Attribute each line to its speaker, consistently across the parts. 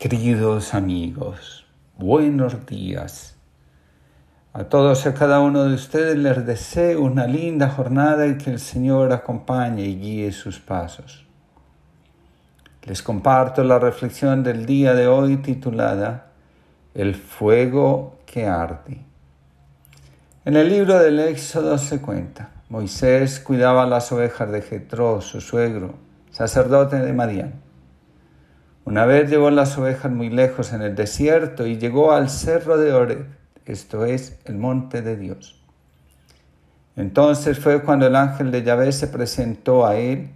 Speaker 1: Queridos amigos, buenos días. A todos y a cada uno de ustedes les deseo una linda jornada y que el Señor acompañe y guíe sus pasos. Les comparto la reflexión del día de hoy titulada El fuego que arde. En el libro del Éxodo se cuenta, Moisés cuidaba las ovejas de Jetro, su suegro, sacerdote de Madián. Una vez llevó las ovejas muy lejos en el desierto y llegó al cerro de Oreb, esto es, el monte de Dios. Entonces fue cuando el ángel de Yahvé se presentó a él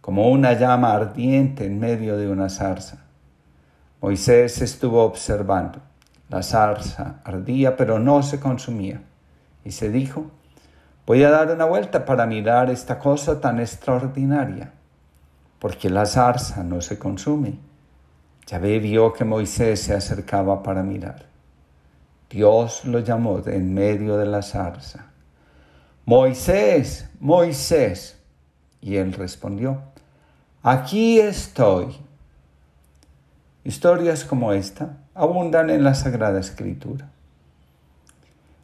Speaker 1: como una llama ardiente en medio de una zarza. Moisés estuvo observando. La zarza ardía pero no se consumía. Y se dijo, voy a dar una vuelta para mirar esta cosa tan extraordinaria, porque la zarza no se consume. Yahvé vio que Moisés se acercaba para mirar. Dios lo llamó de en medio de la zarza. Moisés, Moisés. Y él respondió, aquí estoy. Historias como esta abundan en la Sagrada Escritura.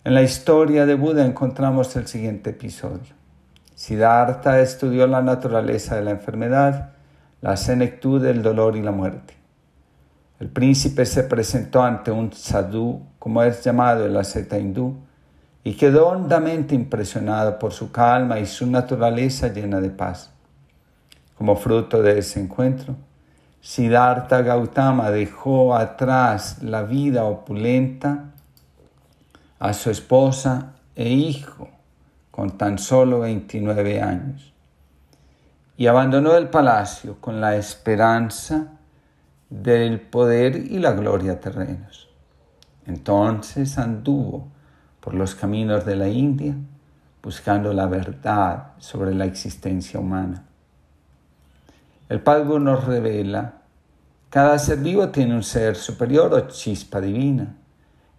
Speaker 1: En la historia de Buda encontramos el siguiente episodio. Siddhartha estudió la naturaleza de la enfermedad, la senectud del dolor y la muerte. El príncipe se presentó ante un sadhu, como es llamado en la seta hindú, y quedó hondamente impresionado por su calma y su naturaleza llena de paz. Como fruto de ese encuentro, Siddhartha Gautama dejó atrás la vida opulenta a su esposa e hijo con tan solo 29 años y abandonó el palacio con la esperanza del poder y la gloria terrenos. Entonces anduvo por los caminos de la India buscando la verdad sobre la existencia humana. El Padre nos revela, cada ser vivo tiene un ser superior o chispa divina.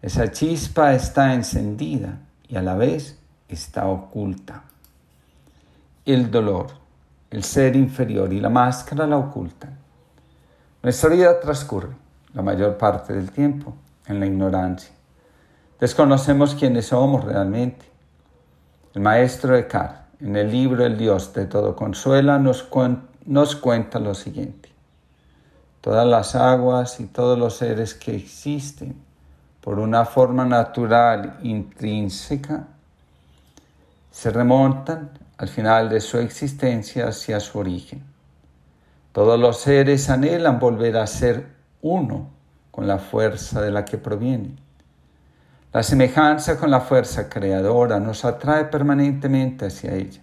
Speaker 1: Esa chispa está encendida y a la vez está oculta. El dolor, el ser inferior y la máscara la ocultan. Nuestra vida transcurre la mayor parte del tiempo en la ignorancia. Desconocemos quiénes somos realmente. El maestro Eckhart, en el libro El Dios de todo consuela, nos, nos cuenta lo siguiente. Todas las aguas y todos los seres que existen por una forma natural intrínseca se remontan al final de su existencia hacia su origen todos los seres anhelan volver a ser uno con la fuerza de la que provienen. La semejanza con la fuerza creadora nos atrae permanentemente hacia ella.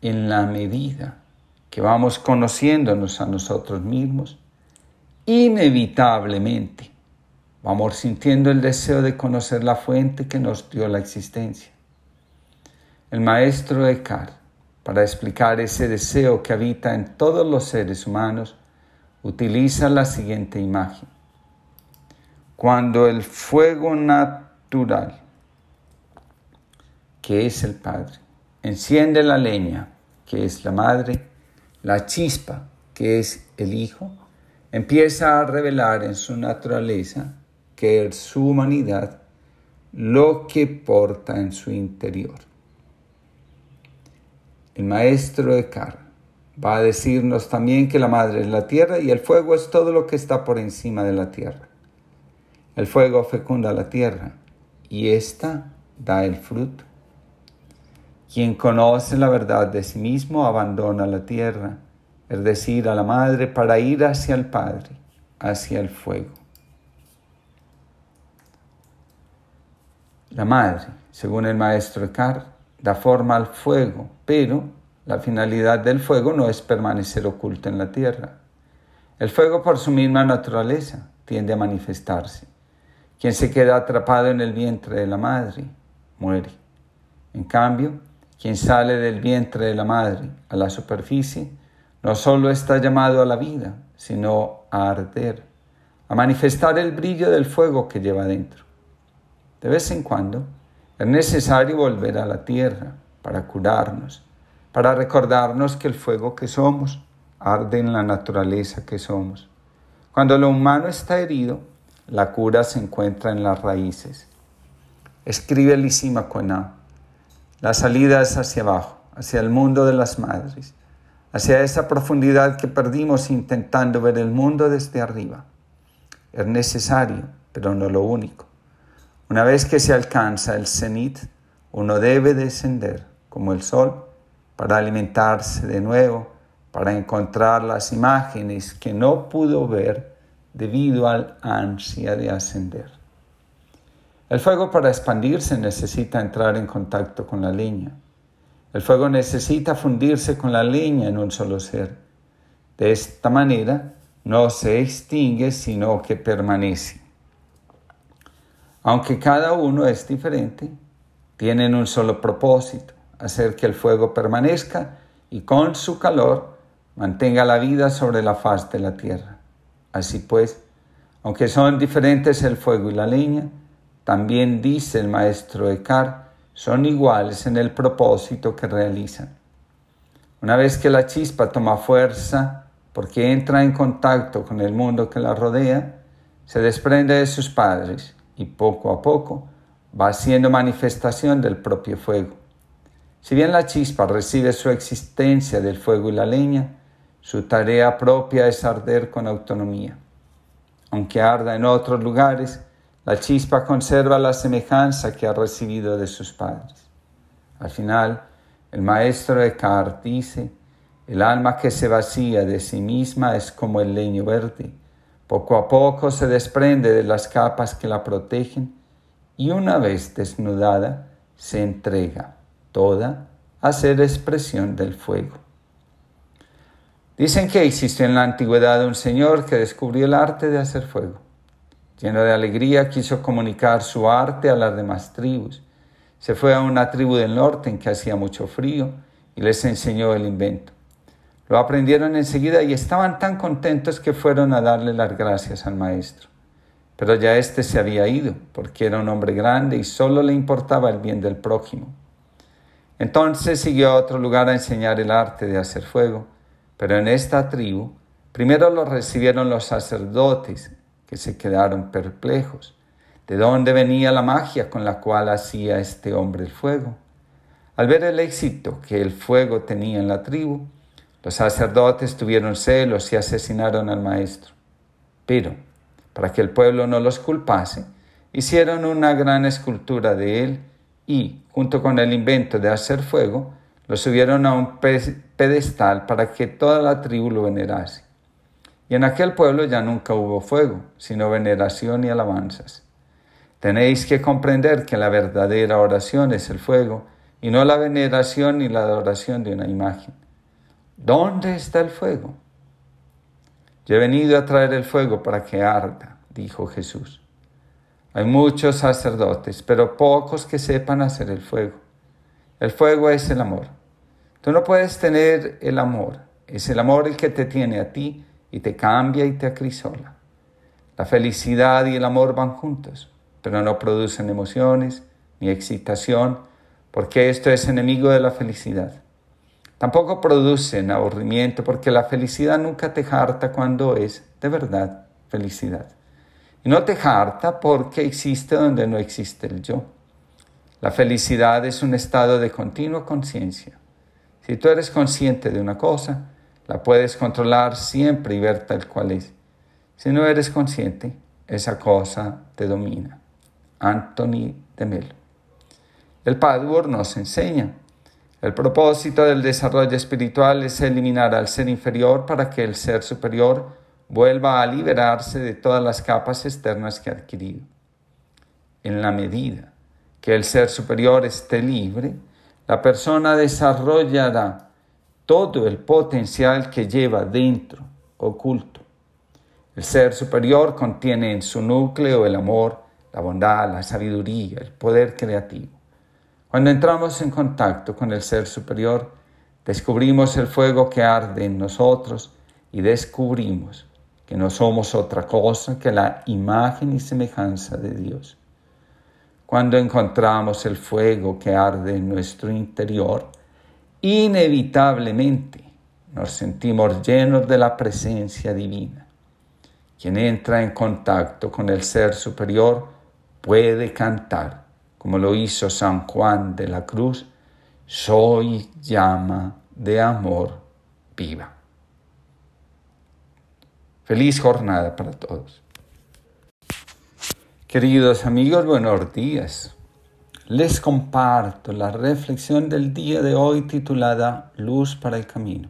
Speaker 1: En la medida que vamos conociéndonos a nosotros mismos, inevitablemente vamos sintiendo el deseo de conocer la fuente que nos dio la existencia. El maestro Eckhart para explicar ese deseo que habita en todos los seres humanos, utiliza la siguiente imagen. Cuando el fuego natural, que es el Padre, enciende la leña, que es la Madre, la chispa, que es el Hijo, empieza a revelar en su naturaleza, que es su humanidad, lo que porta en su interior. El maestro Eckhart va a decirnos también que la madre es la tierra y el fuego es todo lo que está por encima de la tierra. El fuego fecunda la tierra y ésta da el fruto. Quien conoce la verdad de sí mismo abandona la tierra, es decir, a la madre, para ir hacia el Padre, hacia el fuego. La madre, según el maestro Eckhart, da forma al fuego, pero la finalidad del fuego no es permanecer oculto en la tierra. El fuego por su misma naturaleza tiende a manifestarse. Quien se queda atrapado en el vientre de la madre muere. En cambio, quien sale del vientre de la madre a la superficie no solo está llamado a la vida, sino a arder, a manifestar el brillo del fuego que lleva dentro. De vez en cuando, es necesario volver a la tierra para curarnos, para recordarnos que el fuego que somos arde en la naturaleza que somos. Cuando lo humano está herido, la cura se encuentra en las raíces. Escribe Lisima Coná. La salida es hacia abajo, hacia el mundo de las madres, hacia esa profundidad que perdimos intentando ver el mundo desde arriba. Es necesario, pero no lo único. Una vez que se alcanza el cenit, uno debe descender como el sol para alimentarse de nuevo para encontrar las imágenes que no pudo ver debido al ansia de ascender. El fuego para expandirse necesita entrar en contacto con la leña. El fuego necesita fundirse con la leña en un solo ser. De esta manera no se extingue, sino que permanece. Aunque cada uno es diferente, tienen un solo propósito, hacer que el fuego permanezca y con su calor mantenga la vida sobre la faz de la tierra. Así pues, aunque son diferentes el fuego y la leña, también dice el maestro Eckhart, son iguales en el propósito que realizan. Una vez que la chispa toma fuerza porque entra en contacto con el mundo que la rodea, se desprende de sus padres y poco a poco va siendo manifestación del propio fuego. Si bien la chispa recibe su existencia del fuego y la leña, su tarea propia es arder con autonomía. Aunque arda en otros lugares, la chispa conserva la semejanza que ha recibido de sus padres. Al final, el maestro Eckhart dice, el alma que se vacía de sí misma es como el leño verde. Poco a poco se desprende de las capas que la protegen y una vez desnudada se entrega toda a ser expresión del fuego. Dicen que existió en la antigüedad un señor que descubrió el arte de hacer fuego. Lleno de alegría quiso comunicar su arte a las demás tribus. Se fue a una tribu del norte en que hacía mucho frío y les enseñó el invento. Lo aprendieron enseguida y estaban tan contentos que fueron a darle las gracias al maestro. Pero ya éste se había ido, porque era un hombre grande y solo le importaba el bien del prójimo. Entonces siguió a otro lugar a enseñar el arte de hacer fuego pero en esta tribu, primero lo recibieron los sacerdotes, que se quedaron perplejos. ¿De dónde venía la magia con la cual hacía este hombre el fuego? Al ver el éxito que el fuego tenía en la tribu, los sacerdotes tuvieron celos y asesinaron al maestro. Pero, para que el pueblo no los culpase, hicieron una gran escultura de él y, junto con el invento de hacer fuego, lo subieron a un pedestal para que toda la tribu lo venerase. Y en aquel pueblo ya nunca hubo fuego, sino veneración y alabanzas. Tenéis que comprender que la verdadera oración es el fuego, y no la veneración ni la adoración de una imagen. ¿Dónde está el fuego? Yo he venido a traer el fuego para que arda, dijo Jesús. Hay muchos sacerdotes, pero pocos que sepan hacer el fuego. El fuego es el amor. Tú no puedes tener el amor. Es el amor el que te tiene a ti y te cambia y te acrisola. La felicidad y el amor van juntos, pero no producen emociones ni excitación, porque esto es enemigo de la felicidad. Tampoco producen aburrimiento, porque la felicidad nunca te harta cuando es de verdad felicidad. Y no te harta porque existe donde no existe el yo. La felicidad es un estado de continua conciencia si tú eres consciente de una cosa, la puedes controlar siempre y ver tal cual es. Si no eres consciente, esa cosa te domina. Anthony de Melo. El Padua nos enseña. El propósito del desarrollo espiritual es eliminar al ser inferior para que el ser superior vuelva a liberarse de todas las capas externas que ha adquirido. En la medida que el ser superior esté libre, la persona desarrollará todo el potencial que lleva dentro, oculto. El ser superior contiene en su núcleo el amor, la bondad, la sabiduría, el poder creativo. Cuando entramos en contacto con el ser superior, descubrimos el fuego que arde en nosotros y descubrimos que no somos otra cosa que la imagen y semejanza de Dios. Cuando encontramos el fuego que arde en nuestro interior, inevitablemente nos sentimos llenos de la presencia divina. Quien entra en contacto con el ser superior puede cantar, como lo hizo San Juan de la Cruz, soy llama de amor viva. Feliz jornada para todos. Queridos amigos, buenos días. Les comparto la reflexión del día de hoy titulada Luz para el Camino.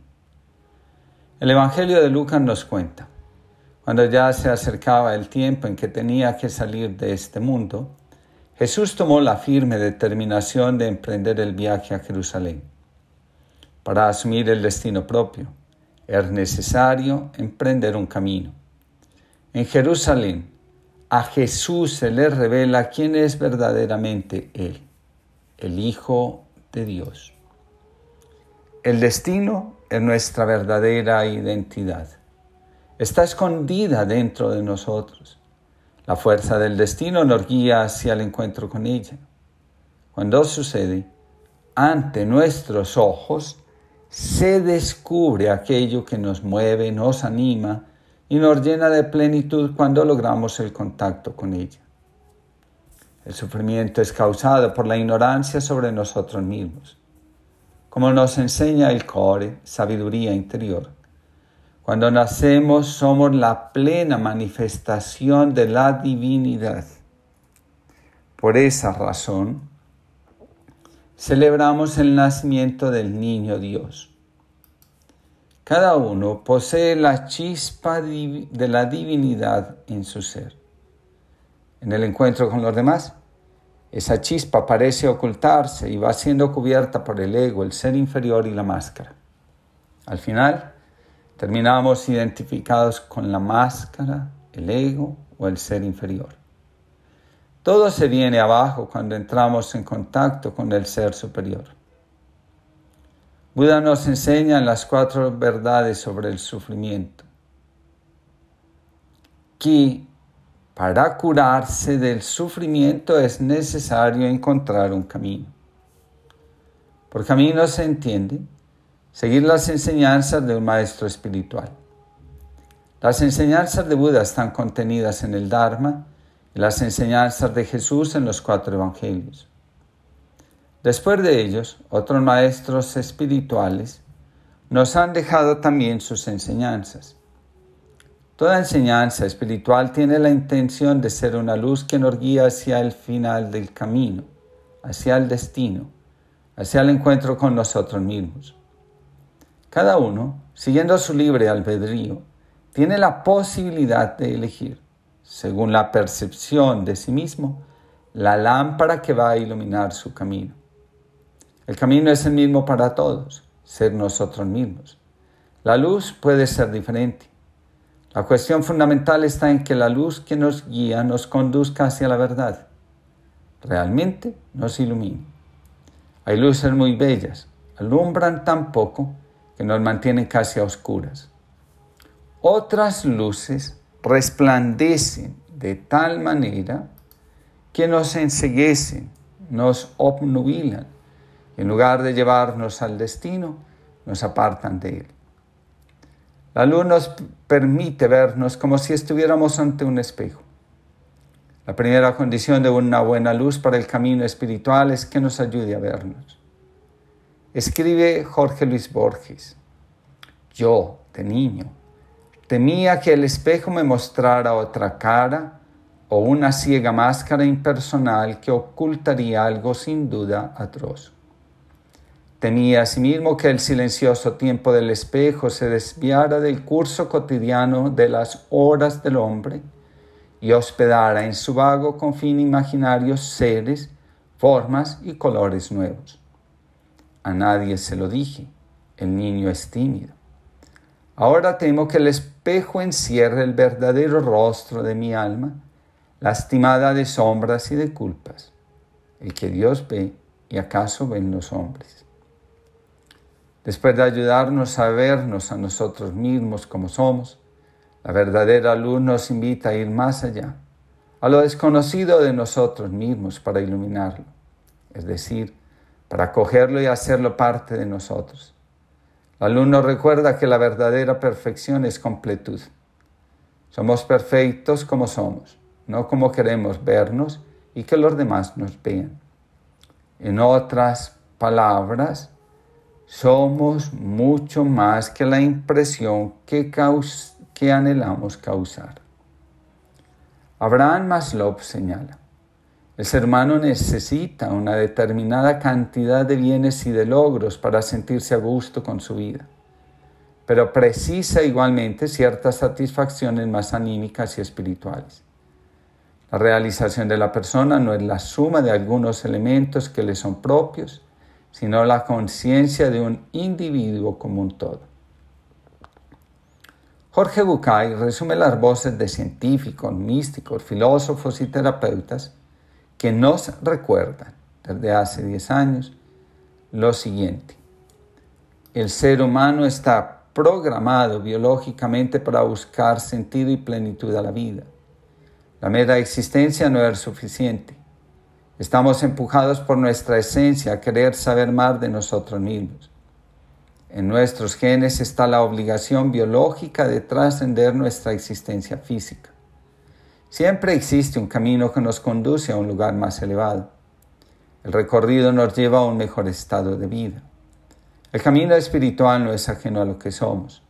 Speaker 1: El Evangelio de Lucas nos cuenta, cuando ya se acercaba el tiempo en que tenía que salir de este mundo, Jesús tomó la firme determinación de emprender el viaje a Jerusalén. Para asumir el destino propio, es necesario emprender un camino. En Jerusalén, a Jesús se le revela quién es verdaderamente Él, el Hijo de Dios. El destino es nuestra verdadera identidad. Está escondida dentro de nosotros. La fuerza del destino nos guía hacia el encuentro con ella. Cuando sucede, ante nuestros ojos se descubre aquello que nos mueve, nos anima, y nos llena de plenitud cuando logramos el contacto con ella. El sufrimiento es causado por la ignorancia sobre nosotros mismos. Como nos enseña el Core, sabiduría interior, cuando nacemos somos la plena manifestación de la divinidad. Por esa razón, celebramos el nacimiento del niño Dios cada uno posee la chispa de la divinidad en su ser. En el encuentro con los demás, esa chispa parece ocultarse y va siendo cubierta por el ego, el ser inferior y la máscara. Al final, terminamos identificados con la máscara, el ego o el ser inferior. Todo se viene abajo cuando entramos en contacto con el ser superior. Buda nos enseña las cuatro verdades sobre el sufrimiento, que para curarse del sufrimiento es necesario encontrar un camino. Por camino se entiende seguir las enseñanzas de un maestro espiritual. Las enseñanzas de Buda están contenidas en el Dharma y las enseñanzas de Jesús en los cuatro evangelios. Después de ellos, otros maestros espirituales nos han dejado también sus enseñanzas. Toda enseñanza espiritual tiene la intención de ser una luz que nos guía hacia el final del camino, hacia el destino, hacia el encuentro con nosotros mismos. Cada uno, siguiendo su libre albedrío, tiene la posibilidad de elegir, según la percepción de sí mismo, la lámpara que va a iluminar su camino. El camino es el mismo para todos, ser nosotros mismos. La luz puede ser diferente. La cuestión fundamental está en que la luz que nos guía nos conduzca hacia la verdad. Realmente nos ilumine. Hay luces muy bellas, alumbran tan poco que nos mantienen casi a oscuras. Otras luces resplandecen de tal manera que nos enseguecen, nos obnubilan en lugar de llevarnos al destino, nos apartan de él. La luz nos permite vernos como si estuviéramos ante un espejo. La primera condición de una buena luz para el camino espiritual es que nos ayude a vernos. Escribe Jorge Luis Borges, yo, de niño, temía que el espejo me mostrara otra cara o una ciega máscara impersonal que ocultaría algo sin duda atroz. Temía asimismo que el silencioso tiempo del espejo se desviara del curso cotidiano de las horas del hombre y hospedara en su vago confín imaginario seres, formas y colores nuevos. A nadie se lo dije, el niño es tímido. Ahora temo que el espejo encierre el verdadero rostro de mi alma, lastimada de sombras y de culpas, el que Dios ve y acaso ven los hombres. Después de ayudarnos a vernos a nosotros mismos como somos, la verdadera luz nos invita a ir más allá, a lo desconocido de nosotros mismos para iluminarlo, es decir, para acogerlo y hacerlo parte de nosotros. La luz nos recuerda que la verdadera perfección es completud. Somos perfectos como somos, no como queremos vernos y que los demás nos vean. En otras palabras, somos mucho más que la impresión que, que anhelamos causar. Abraham Maslow señala, el ser humano necesita una determinada cantidad de bienes y de logros para sentirse a gusto con su vida, pero precisa igualmente ciertas satisfacciones más anímicas y espirituales. La realización de la persona no es la suma de algunos elementos que le son propios, sino la conciencia de un individuo como un todo. Jorge Bucay resume las voces de científicos, místicos, filósofos y terapeutas que nos recuerdan desde hace 10 años lo siguiente. El ser humano está programado biológicamente para buscar sentido y plenitud a la vida. La mera existencia no es suficiente. Estamos empujados por nuestra esencia a querer saber más de nosotros mismos. En nuestros genes está la obligación biológica de trascender nuestra existencia física. Siempre existe un camino que nos conduce a un lugar más elevado. El recorrido nos lleva a un mejor estado de vida. El camino espiritual no es ajeno a lo que somos.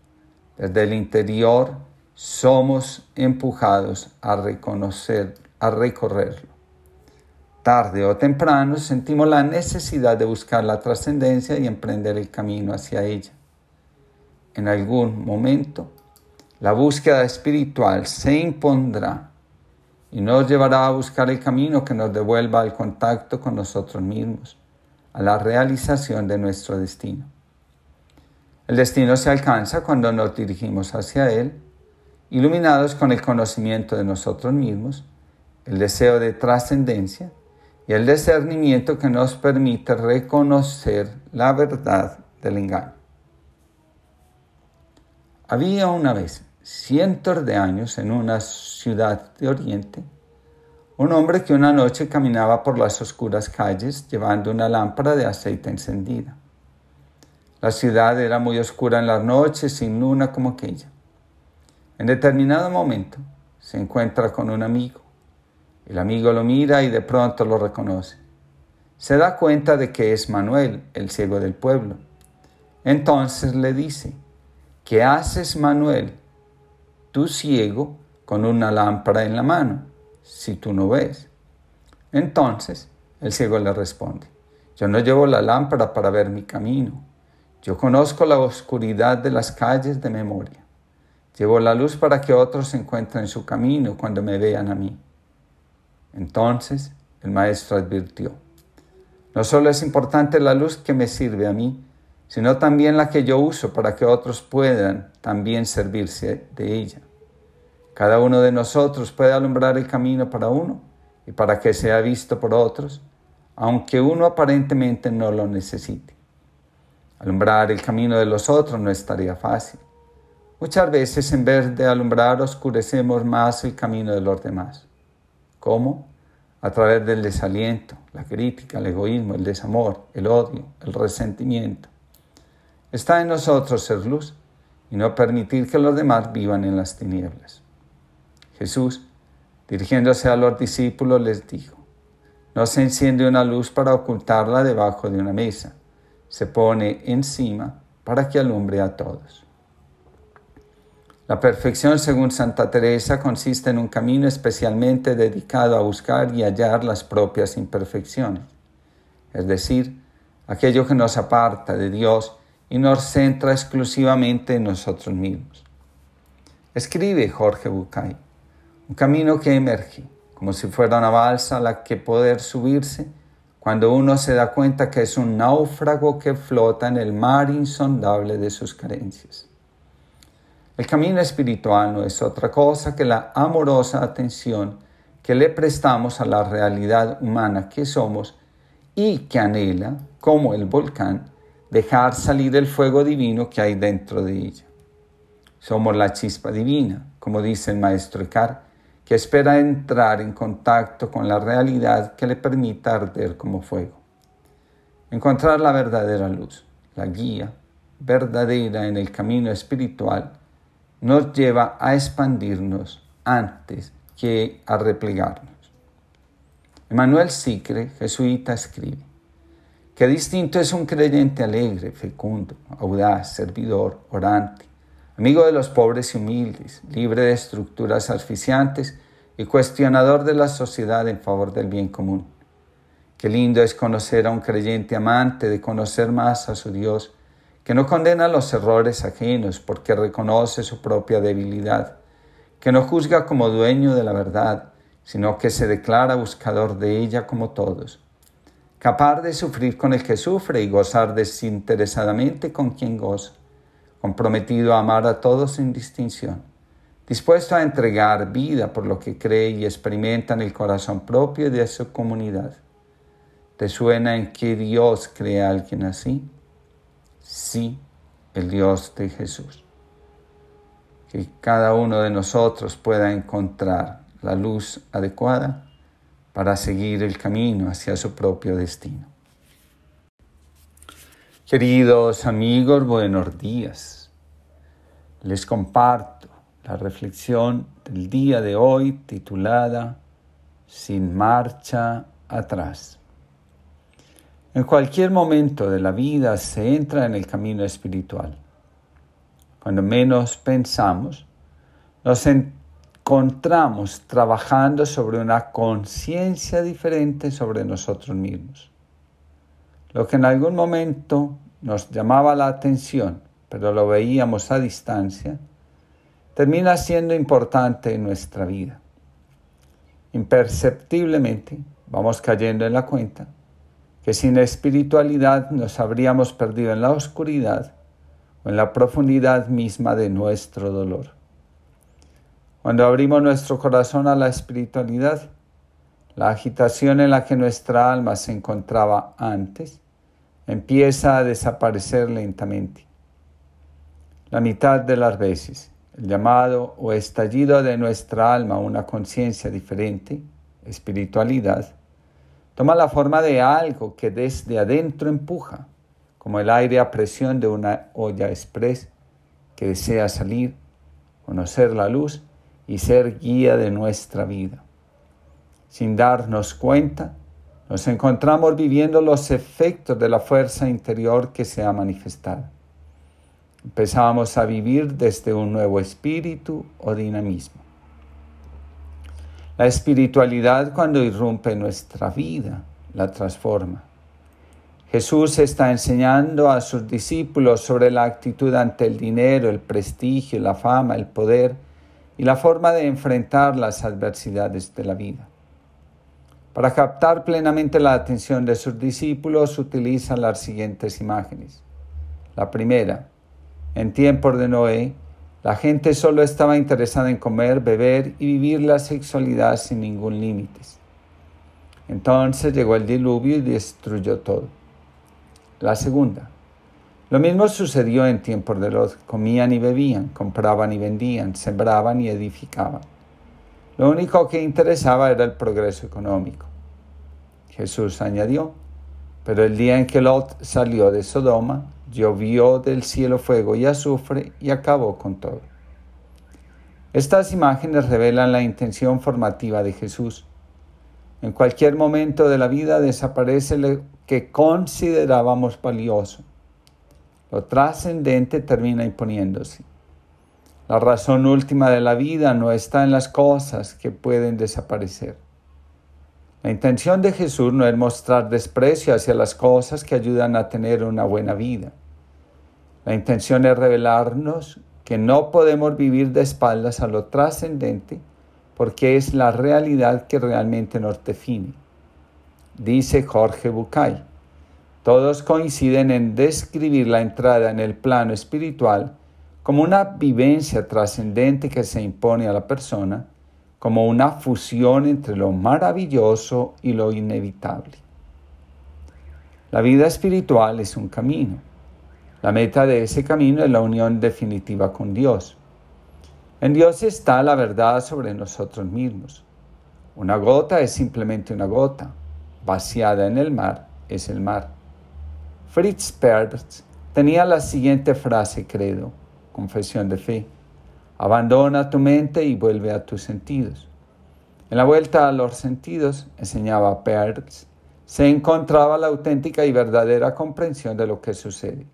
Speaker 1: Desde el interior somos empujados a reconocer, a recorrerlo. Tarde o temprano sentimos la necesidad de buscar la trascendencia y emprender el camino hacia ella. En algún momento, la búsqueda espiritual se impondrá y nos llevará a buscar el camino que nos devuelva al contacto con nosotros mismos, a la realización de nuestro destino. El destino se alcanza cuando nos dirigimos hacia él, iluminados con el conocimiento de nosotros mismos, el deseo de trascendencia y el discernimiento que nos permite reconocer la verdad del engaño. Había una vez cientos de años en una ciudad de Oriente, un hombre que una noche caminaba por las oscuras calles llevando una lámpara de aceite encendida. La ciudad era muy oscura en las noches, sin luna como aquella. En determinado momento se encuentra con un amigo. El amigo lo mira y de pronto lo reconoce. Se da cuenta de que es Manuel, el ciego del pueblo. Entonces le dice, ¿qué haces Manuel? tú ciego con una lámpara en la mano, si tú no ves. Entonces el ciego le responde, yo no llevo la lámpara para ver mi camino, yo conozco la oscuridad de las calles de memoria, llevo la luz para que otros encuentren su camino cuando me vean a mí. Entonces el maestro advirtió, no solo es importante la luz que me sirve a mí, sino también la que yo uso para que otros puedan también servirse de ella. Cada uno de nosotros puede alumbrar el camino para uno y para que sea visto por otros, aunque uno aparentemente no lo necesite. Alumbrar el camino de los otros no es tarea fácil. Muchas veces en vez de alumbrar oscurecemos más el camino de los demás. ¿Cómo? A través del desaliento, la crítica, el egoísmo, el desamor, el odio, el resentimiento. Está en nosotros ser luz y no permitir que los demás vivan en las tinieblas. Jesús, dirigiéndose a los discípulos, les dijo, no se enciende una luz para ocultarla debajo de una mesa, se pone encima para que alumbre a todos. La perfección, según Santa Teresa, consiste en un camino especialmente dedicado a buscar y hallar las propias imperfecciones, es decir, aquello que nos aparta de Dios y nos centra exclusivamente en nosotros mismos. Escribe Jorge Bucay un camino que emerge, como si fuera una balsa a la que poder subirse cuando uno se da cuenta que es un náufrago que flota en el mar insondable de sus carencias. El camino espiritual no es otra cosa que la amorosa atención que le prestamos a la realidad humana que somos y que anhela, como el volcán, dejar salir el fuego divino que hay dentro de ella. Somos la chispa divina, como dice el maestro Eckhart, que espera entrar en contacto con la realidad que le permita arder como fuego. Encontrar la verdadera luz, la guía verdadera en el camino espiritual, nos lleva a expandirnos antes que a replegarnos. Emmanuel Sicre, jesuita, escribe, Qué distinto es un creyente alegre, fecundo, audaz, servidor, orante, amigo de los pobres y humildes, libre de estructuras asfixiantes y cuestionador de la sociedad en favor del bien común. Qué lindo es conocer a un creyente amante de conocer más a su Dios, que no condena los errores ajenos porque reconoce su propia debilidad, que no juzga como dueño de la verdad, sino que se declara buscador de ella como todos capaz de sufrir con el que sufre y gozar desinteresadamente con quien goza, comprometido a amar a todos sin distinción, dispuesto a entregar vida por lo que cree y experimenta en el corazón propio de su comunidad. ¿Te suena en que Dios crea a alguien así? Sí, el Dios de Jesús. Que cada uno de nosotros pueda encontrar la luz adecuada para seguir el camino hacia su propio destino. Queridos amigos, buenos días. Les comparto la reflexión del día de hoy titulada Sin marcha atrás. En cualquier momento de la vida se entra en el camino espiritual. Cuando menos pensamos, nos, encontramos trabajando sobre una conciencia diferente sobre nosotros mismos. Lo que en algún momento nos llamaba la atención, pero lo veíamos a distancia, termina siendo importante en nuestra vida. Imperceptiblemente vamos cayendo en la cuenta que sin espiritualidad nos habríamos perdido en la oscuridad o en la profundidad misma de nuestro dolor. Cuando abrimos nuestro corazón a la espiritualidad, la agitación en la que nuestra alma se encontraba antes empieza a desaparecer lentamente. La mitad de las veces, el llamado o estallido de nuestra alma a una conciencia diferente, espiritualidad, toma la forma de algo que desde adentro empuja, como el aire a presión de una olla express que desea salir, conocer la luz y ser guía de nuestra vida. Sin darnos cuenta, nos encontramos viviendo los efectos de la fuerza interior que se ha manifestado. Empezamos a vivir desde un nuevo espíritu o dinamismo. La espiritualidad cuando irrumpe nuestra vida la transforma. Jesús está enseñando a sus discípulos sobre la actitud ante el dinero, el prestigio, la fama, el poder y la forma de enfrentar las adversidades de la vida. Para captar plenamente la atención de sus discípulos utilizan las siguientes imágenes. La primera, en tiempos de Noé, la gente solo estaba interesada en comer, beber y vivir la sexualidad sin ningún límite. Entonces llegó el diluvio y destruyó todo. La segunda, lo mismo sucedió en tiempos de los comían y bebían, compraban y vendían, sembraban y edificaban. Lo único que interesaba era el progreso económico. Jesús añadió, pero el día en que Lot salió de Sodoma, llovió del cielo fuego y azufre y acabó con todo. Estas imágenes revelan la intención formativa de Jesús. En cualquier momento de la vida desaparece lo que considerábamos valioso lo trascendente termina imponiéndose. La razón última de la vida no está en las cosas que pueden desaparecer. La intención de Jesús no es mostrar desprecio hacia las cosas que ayudan a tener una buena vida. La intención es revelarnos que no podemos vivir de espaldas a lo trascendente porque es la realidad que realmente nos define. Dice Jorge Bucay. Todos coinciden en describir la entrada en el plano espiritual como una vivencia trascendente que se impone a la persona, como una fusión entre lo maravilloso y lo inevitable. La vida espiritual es un camino. La meta de ese camino es la unión definitiva con Dios. En Dios está la verdad sobre nosotros mismos. Una gota es simplemente una gota. Vaciada en el mar es el mar. Fritz Perls tenía la siguiente frase credo, confesión de fe. Abandona tu mente y vuelve a tus sentidos. En la vuelta a los sentidos, enseñaba Peirce, se encontraba la auténtica y verdadera comprensión de lo que sucede.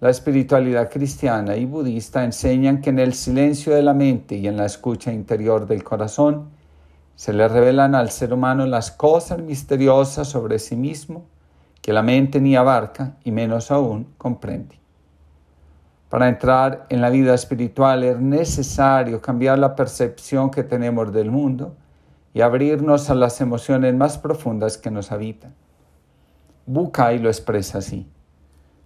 Speaker 1: La espiritualidad cristiana y budista enseñan que en el silencio de la mente y en la escucha interior del corazón se le revelan al ser humano las cosas misteriosas sobre sí mismo que la mente ni abarca y menos aún comprende. Para entrar en la vida espiritual es necesario cambiar la percepción que tenemos del mundo y abrirnos a las emociones más profundas que nos habitan. Bukai lo expresa así.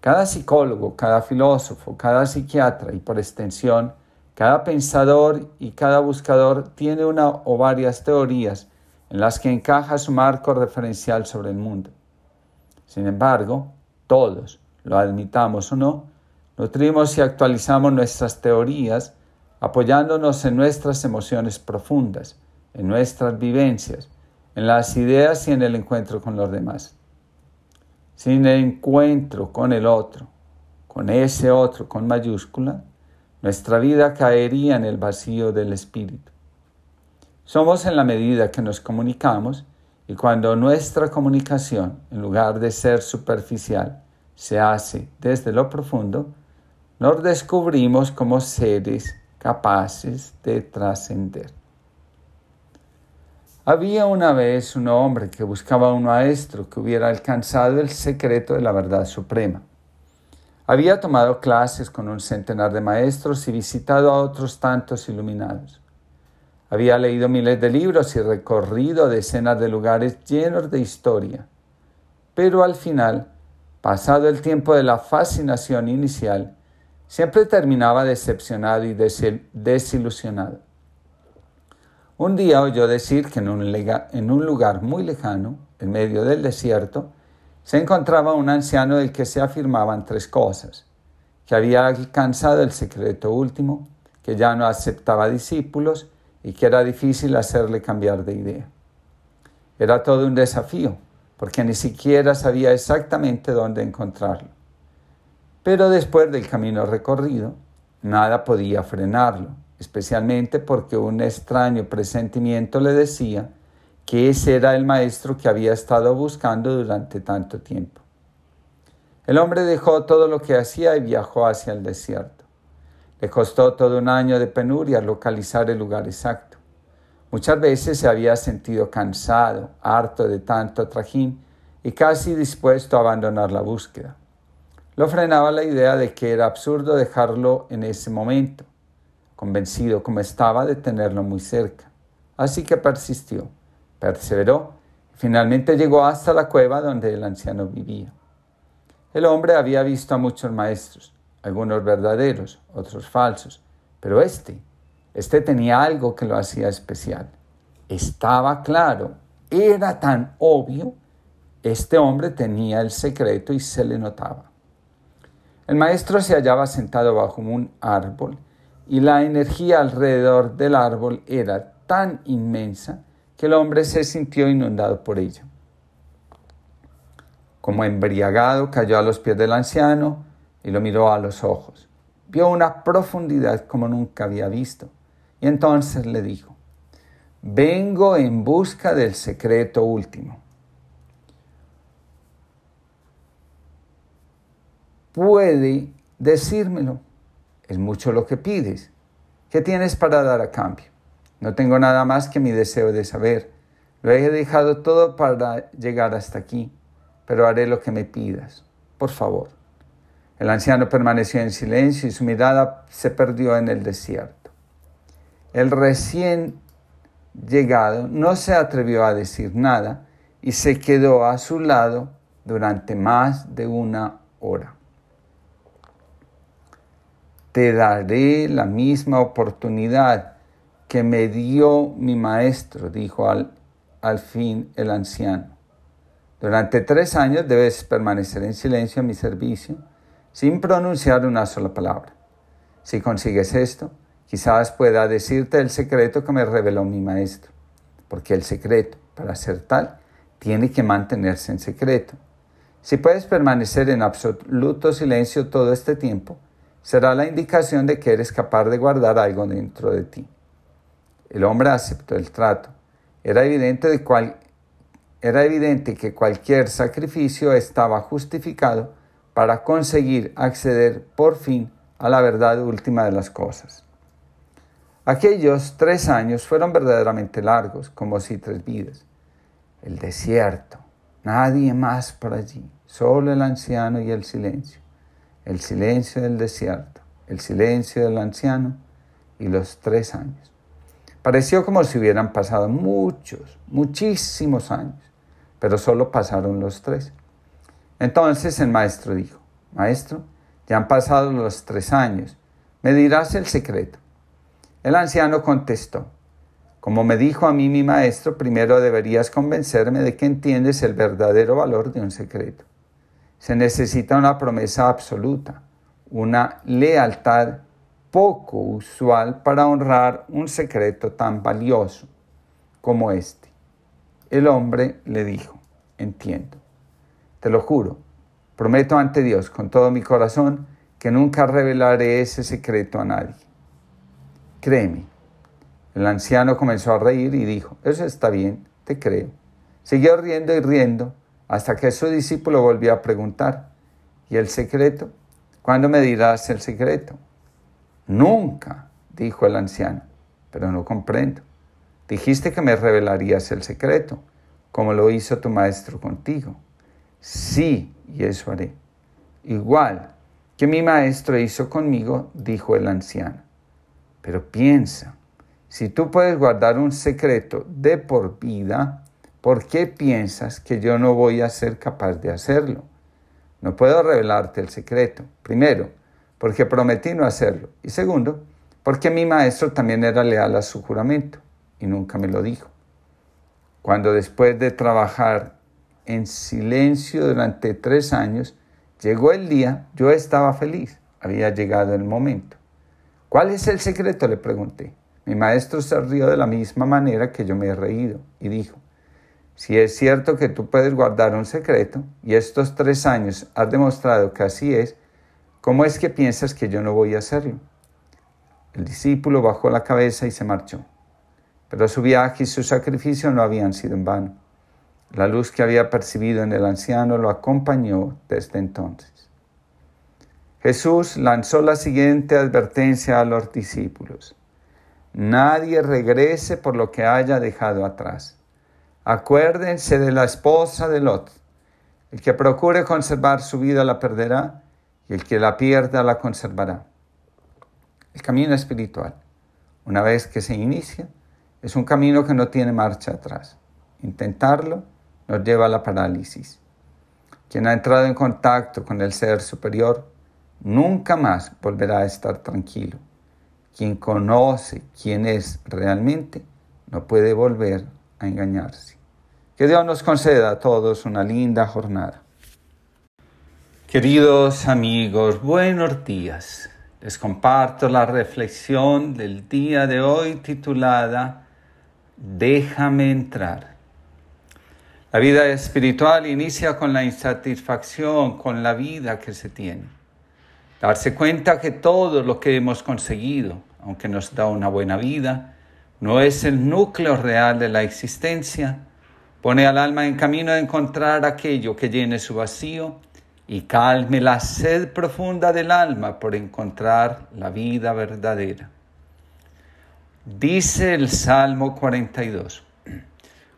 Speaker 1: Cada psicólogo, cada filósofo, cada psiquiatra y por extensión, cada pensador y cada buscador tiene una o varias teorías en las que encaja su marco referencial sobre el mundo. Sin embargo, todos, lo admitamos o no, nutrimos y actualizamos nuestras teorías apoyándonos en nuestras emociones profundas, en nuestras vivencias, en las ideas y en el encuentro con los demás sin el encuentro con el otro, con ese otro con mayúscula, nuestra vida caería en el vacío del espíritu. Somos en la medida que nos comunicamos y cuando nuestra comunicación, en lugar de ser superficial, se hace desde lo profundo, nos descubrimos como seres capaces de trascender. Había una vez un hombre que buscaba un maestro que hubiera alcanzado el secreto de la verdad suprema. Había tomado clases con un centenar de maestros y visitado a otros tantos iluminados. Había leído miles de libros y recorrido decenas de lugares llenos de historia. Pero al final, pasado el tiempo de la fascinación inicial, siempre terminaba decepcionado y desilusionado. Un día oyó decir que en un, lugar muy lejano, en medio del desierto, se encontraba un anciano del que se afirmaban tres cosas, que había alcanzado el secreto último, que ya no aceptaba discípulos y que era difícil hacerle cambiar de idea. Era todo un desafío, porque ni siquiera sabía exactamente dónde encontrarlo. Pero después del camino recorrido, nada podía frenarlo especialmente porque un extraño presentimiento le decía que ese era el maestro que había estado buscando durante tanto tiempo. El hombre dejó todo lo que hacía y viajó hacia el desierto. Le costó todo un año de penuria localizar el lugar exacto. Muchas veces se había sentido cansado, harto de tanto trajín y casi dispuesto a abandonar la búsqueda. Lo frenaba la idea de que era absurdo dejarlo en ese momento convencido como estaba de tenerlo muy cerca. Así que persistió, perseveró y finalmente llegó hasta la cueva donde el anciano vivía. El hombre había visto a muchos maestros, algunos verdaderos, otros falsos, pero este, este tenía algo que lo hacía especial. Estaba claro, era tan obvio, este hombre tenía el secreto y se le notaba. El maestro se hallaba sentado bajo un árbol y la energía alrededor del árbol era tan inmensa que el hombre se sintió inundado por ella. Como embriagado cayó a los pies del anciano y lo miró a los ojos. Vio una profundidad como nunca había visto y entonces le dijo, vengo en busca del secreto último. ¿Puede decírmelo? Es mucho lo que pides. ¿Qué tienes para dar a cambio? No tengo nada más que mi deseo de saber. Lo he dejado todo para llegar hasta aquí, pero haré lo que me pidas. Por favor. El anciano permaneció en silencio y su mirada se perdió en el desierto. El recién llegado no se atrevió a decir nada y se quedó a su lado durante más de una hora te daré la misma oportunidad que me dio mi maestro, dijo al, al fin el anciano. Durante tres años debes permanecer en silencio a mi servicio, sin pronunciar una sola palabra. Si consigues esto, quizás pueda decirte el secreto que me reveló mi maestro, porque el secreto, para ser tal, tiene que mantenerse en secreto. Si puedes permanecer en absoluto silencio todo este tiempo, será la indicación de que eres capaz de guardar algo dentro de ti. El hombre aceptó el trato. Era evidente, de cual, era evidente que cualquier sacrificio estaba justificado para conseguir acceder por fin a la verdad última de las cosas. Aquellos tres años fueron verdaderamente largos, como si tres vidas. El desierto, nadie más por allí, solo el anciano y el silencio. El silencio del desierto, el silencio del anciano y los tres años. Pareció como si hubieran pasado muchos, muchísimos años, pero solo pasaron los tres. Entonces el maestro dijo, Maestro, ya han pasado los tres años, me dirás el secreto. El anciano contestó, como me dijo a mí mi maestro, primero deberías convencerme de que entiendes el verdadero valor de un secreto. Se necesita una promesa absoluta, una lealtad poco usual para honrar un secreto tan valioso como este. El hombre le dijo, entiendo, te lo juro, prometo ante Dios con todo mi corazón que nunca revelaré ese secreto a nadie. Créeme. El anciano comenzó a reír y dijo, eso está bien, te creo. Siguió riendo y riendo hasta que su discípulo volvió a preguntar, ¿y el secreto? ¿Cuándo me dirás el secreto? Nunca, dijo el anciano, pero no comprendo. Dijiste que me revelarías el secreto, como lo hizo tu maestro contigo. Sí, y eso haré. Igual que mi maestro hizo conmigo, dijo el anciano. Pero piensa, si tú puedes guardar un secreto de por vida, ¿por qué piensas que yo no voy a ser capaz de hacerlo? No puedo revelarte el secreto. Primero, porque prometí no hacerlo. Y segundo, porque mi maestro también era leal a su juramento y nunca me lo dijo. Cuando después de trabajar en silencio durante tres años, llegó el día, yo estaba feliz, había llegado el momento. ¿Cuál es el secreto? le pregunté. Mi maestro se rió de la misma manera que yo me he reído y dijo, si es cierto que tú puedes guardar un secreto y estos tres años has demostrado que así es, ¿cómo es que piensas que yo no voy a hacerlo? El discípulo bajó la cabeza y se marchó. Pero su viaje y su sacrificio no habían sido en vano. La luz que había percibido en el anciano lo acompañó desde entonces. Jesús lanzó la siguiente advertencia a los discípulos. Nadie regrese por lo que haya dejado atrás. Acuérdense de la esposa de Lot. El que procure conservar su vida la perderá y el que la pierda la conservará. El camino espiritual, una vez que se inicia, es un camino que no tiene marcha atrás. Intentarlo nos lleva a la parálisis. Quien ha entrado en contacto con el ser superior nunca más volverá a estar tranquilo. Quien conoce quién es realmente no puede volver a engañarse. Que Dios nos conceda a todos una linda jornada. Queridos amigos, buenos días. Les comparto la reflexión del día de hoy titulada Déjame entrar. La vida espiritual inicia con la insatisfacción con la vida que se tiene Darse cuenta que todo lo que hemos conseguido, aunque nos da una buena vida, no es el núcleo real de la existencia, pone al alma en camino de encontrar aquello que llene su vacío y calme la sed profunda del alma por encontrar la vida verdadera. Dice el Salmo 42,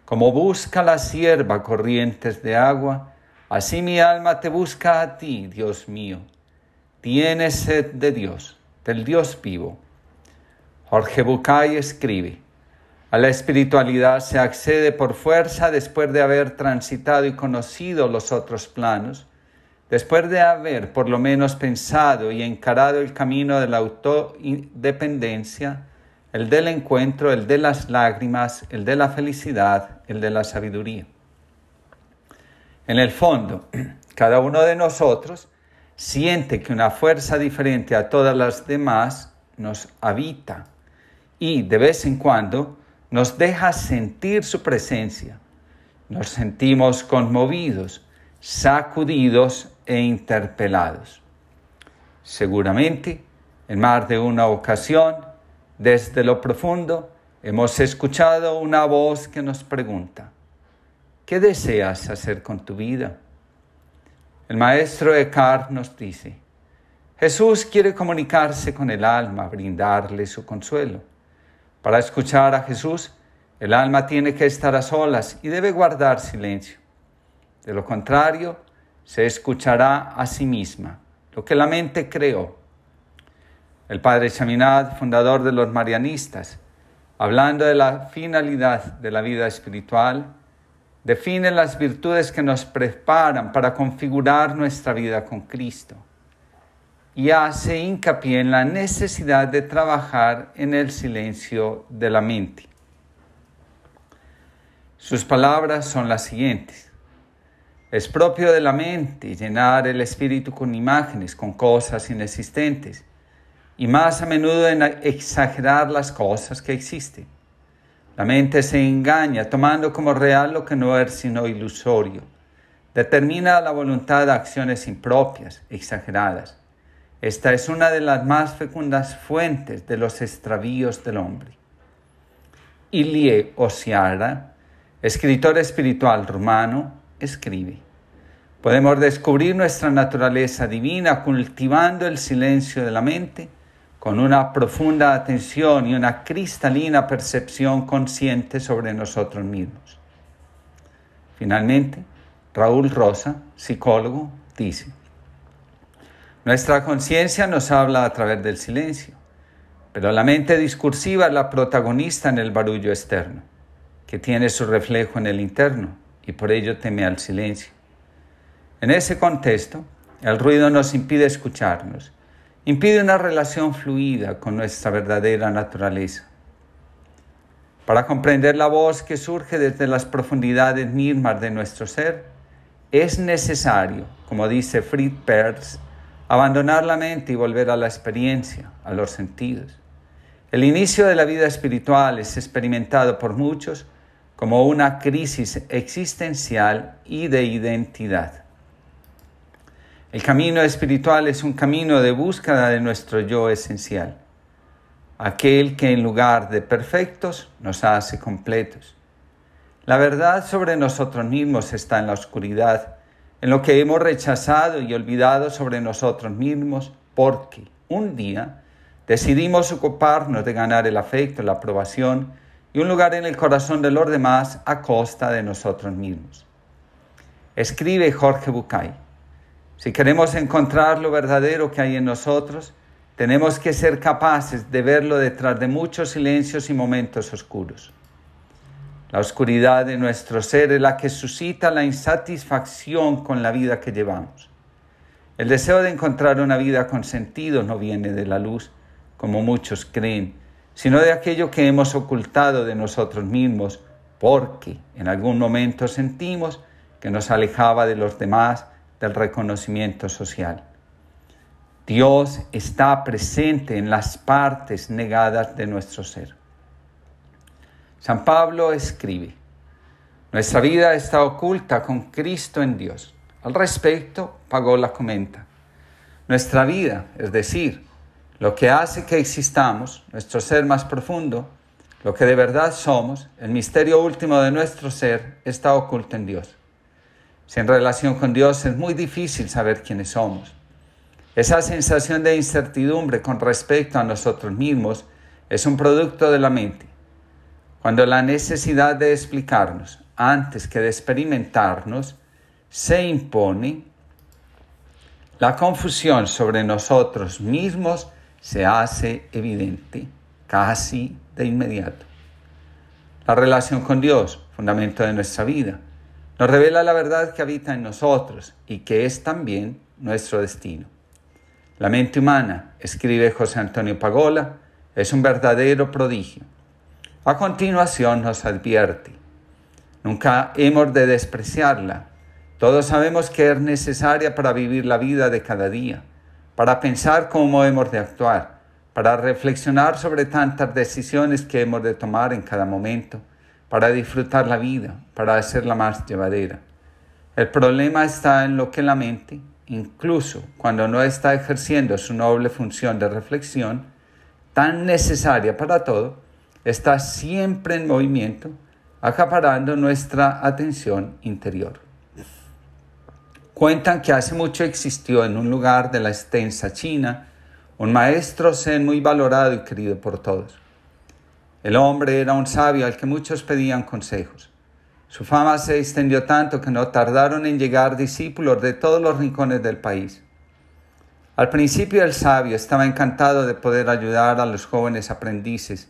Speaker 1: como busca la sierva corrientes de agua, así mi alma te busca a ti, Dios mío tiene sed de Dios, del Dios vivo. Jorge Bucay escribe, a la espiritualidad se accede por fuerza después de haber transitado y conocido los otros planos, después de haber por lo menos pensado y encarado el camino de la autoindependencia, el del encuentro, el de las lágrimas, el de la felicidad, el de la sabiduría. En el fondo, cada uno de nosotros siente que una fuerza diferente a todas las demás nos habita y de vez en cuando nos deja sentir su presencia. Nos sentimos conmovidos, sacudidos e interpelados. Seguramente, en más de una ocasión, desde lo profundo, hemos escuchado una voz que nos pregunta, ¿qué deseas hacer con tu vida? El maestro Eckhart nos dice, Jesús quiere comunicarse con el alma, brindarle su consuelo. Para escuchar a Jesús, el alma tiene que estar a solas y debe guardar silencio. De lo contrario, se escuchará a sí misma lo que la mente creó. El padre Chaminad, fundador de los marianistas, hablando de la finalidad de la vida espiritual, define las virtudes que nos preparan para configurar nuestra vida con Cristo y hace hincapié en la necesidad de trabajar en el silencio de la mente. Sus palabras son las siguientes. Es propio de la mente llenar el espíritu con imágenes, con cosas inexistentes, y más a menudo en exagerar las cosas que existen. La mente se engaña tomando como real lo que no es sino ilusorio. Determina la voluntad de acciones impropias, exageradas. Esta es una de las más fecundas fuentes de los extravíos del hombre. Ilie Osiara, escritor espiritual romano, escribe, podemos descubrir nuestra naturaleza divina cultivando el silencio de la mente con una profunda atención y una cristalina percepción consciente sobre nosotros mismos. Finalmente, Raúl Rosa, psicólogo, dice, nuestra conciencia nos habla a través del silencio, pero la mente discursiva es la protagonista en el barullo externo, que tiene su reflejo en el interno y por ello teme al silencio. En ese contexto, el ruido nos impide escucharnos, impide una relación fluida con nuestra verdadera naturaleza. Para comprender la voz que surge desde las profundidades mismas de nuestro ser, es necesario, como dice Fritz Perls, abandonar la mente y volver a la experiencia, a los sentidos. El inicio de la vida espiritual es experimentado por muchos como una crisis existencial y de identidad. El camino espiritual es un camino de búsqueda de nuestro yo esencial, aquel que en lugar de perfectos nos hace completos. La verdad sobre nosotros mismos está en la oscuridad, en lo que hemos rechazado y olvidado sobre nosotros mismos, porque un día decidimos ocuparnos de ganar el afecto, la aprobación, y un lugar en el corazón de los demás a costa de nosotros mismos. Escribe Jorge Bucay, si queremos encontrar lo verdadero que hay en nosotros, tenemos que ser capaces de verlo detrás de muchos silencios y momentos oscuros. La oscuridad de nuestro ser es la que suscita la insatisfacción con la vida que llevamos. El deseo de encontrar una vida con sentido no viene de la luz, como muchos creen, sino de aquello que hemos ocultado de nosotros mismos, porque en algún momento sentimos que nos alejaba de los demás del reconocimiento social. Dios está presente en las partes negadas de nuestro ser. San Pablo escribe, nuestra vida está oculta con Cristo en Dios. Al respecto, la comenta, nuestra vida, es decir, lo que hace que existamos, nuestro ser más profundo, lo que de verdad somos, el misterio último de nuestro ser, está oculto en Dios. Si en relación con Dios es muy difícil saber quiénes somos. Esa sensación de incertidumbre con respecto a nosotros mismos es un producto de la mente. Cuando la necesidad de explicarnos antes que de experimentarnos se impone, la confusión sobre nosotros mismos se hace evidente casi de inmediato. La relación con Dios, fundamento de nuestra vida, nos revela la verdad que habita en nosotros y que es también nuestro destino. La mente humana, escribe José Antonio Pagola, es un verdadero prodigio. A continuación nos advierte, nunca hemos de despreciarla. Todos sabemos que es necesaria para vivir la vida de cada día para pensar cómo hemos de actuar, para reflexionar sobre tantas decisiones que hemos de tomar en cada momento, para disfrutar la vida, para hacerla más llevadera. El problema está en lo que la mente, incluso cuando no está ejerciendo su noble función de reflexión, tan necesaria para todo, está siempre en movimiento, acaparando nuestra atención interior. Cuentan que hace mucho existió en un lugar de la extensa China un maestro zen muy valorado y querido por todos. El hombre era un sabio al que muchos pedían consejos. Su fama se extendió tanto que no tardaron en llegar discípulos de todos los rincones del país. Al principio el sabio estaba encantado de poder ayudar a los jóvenes aprendices,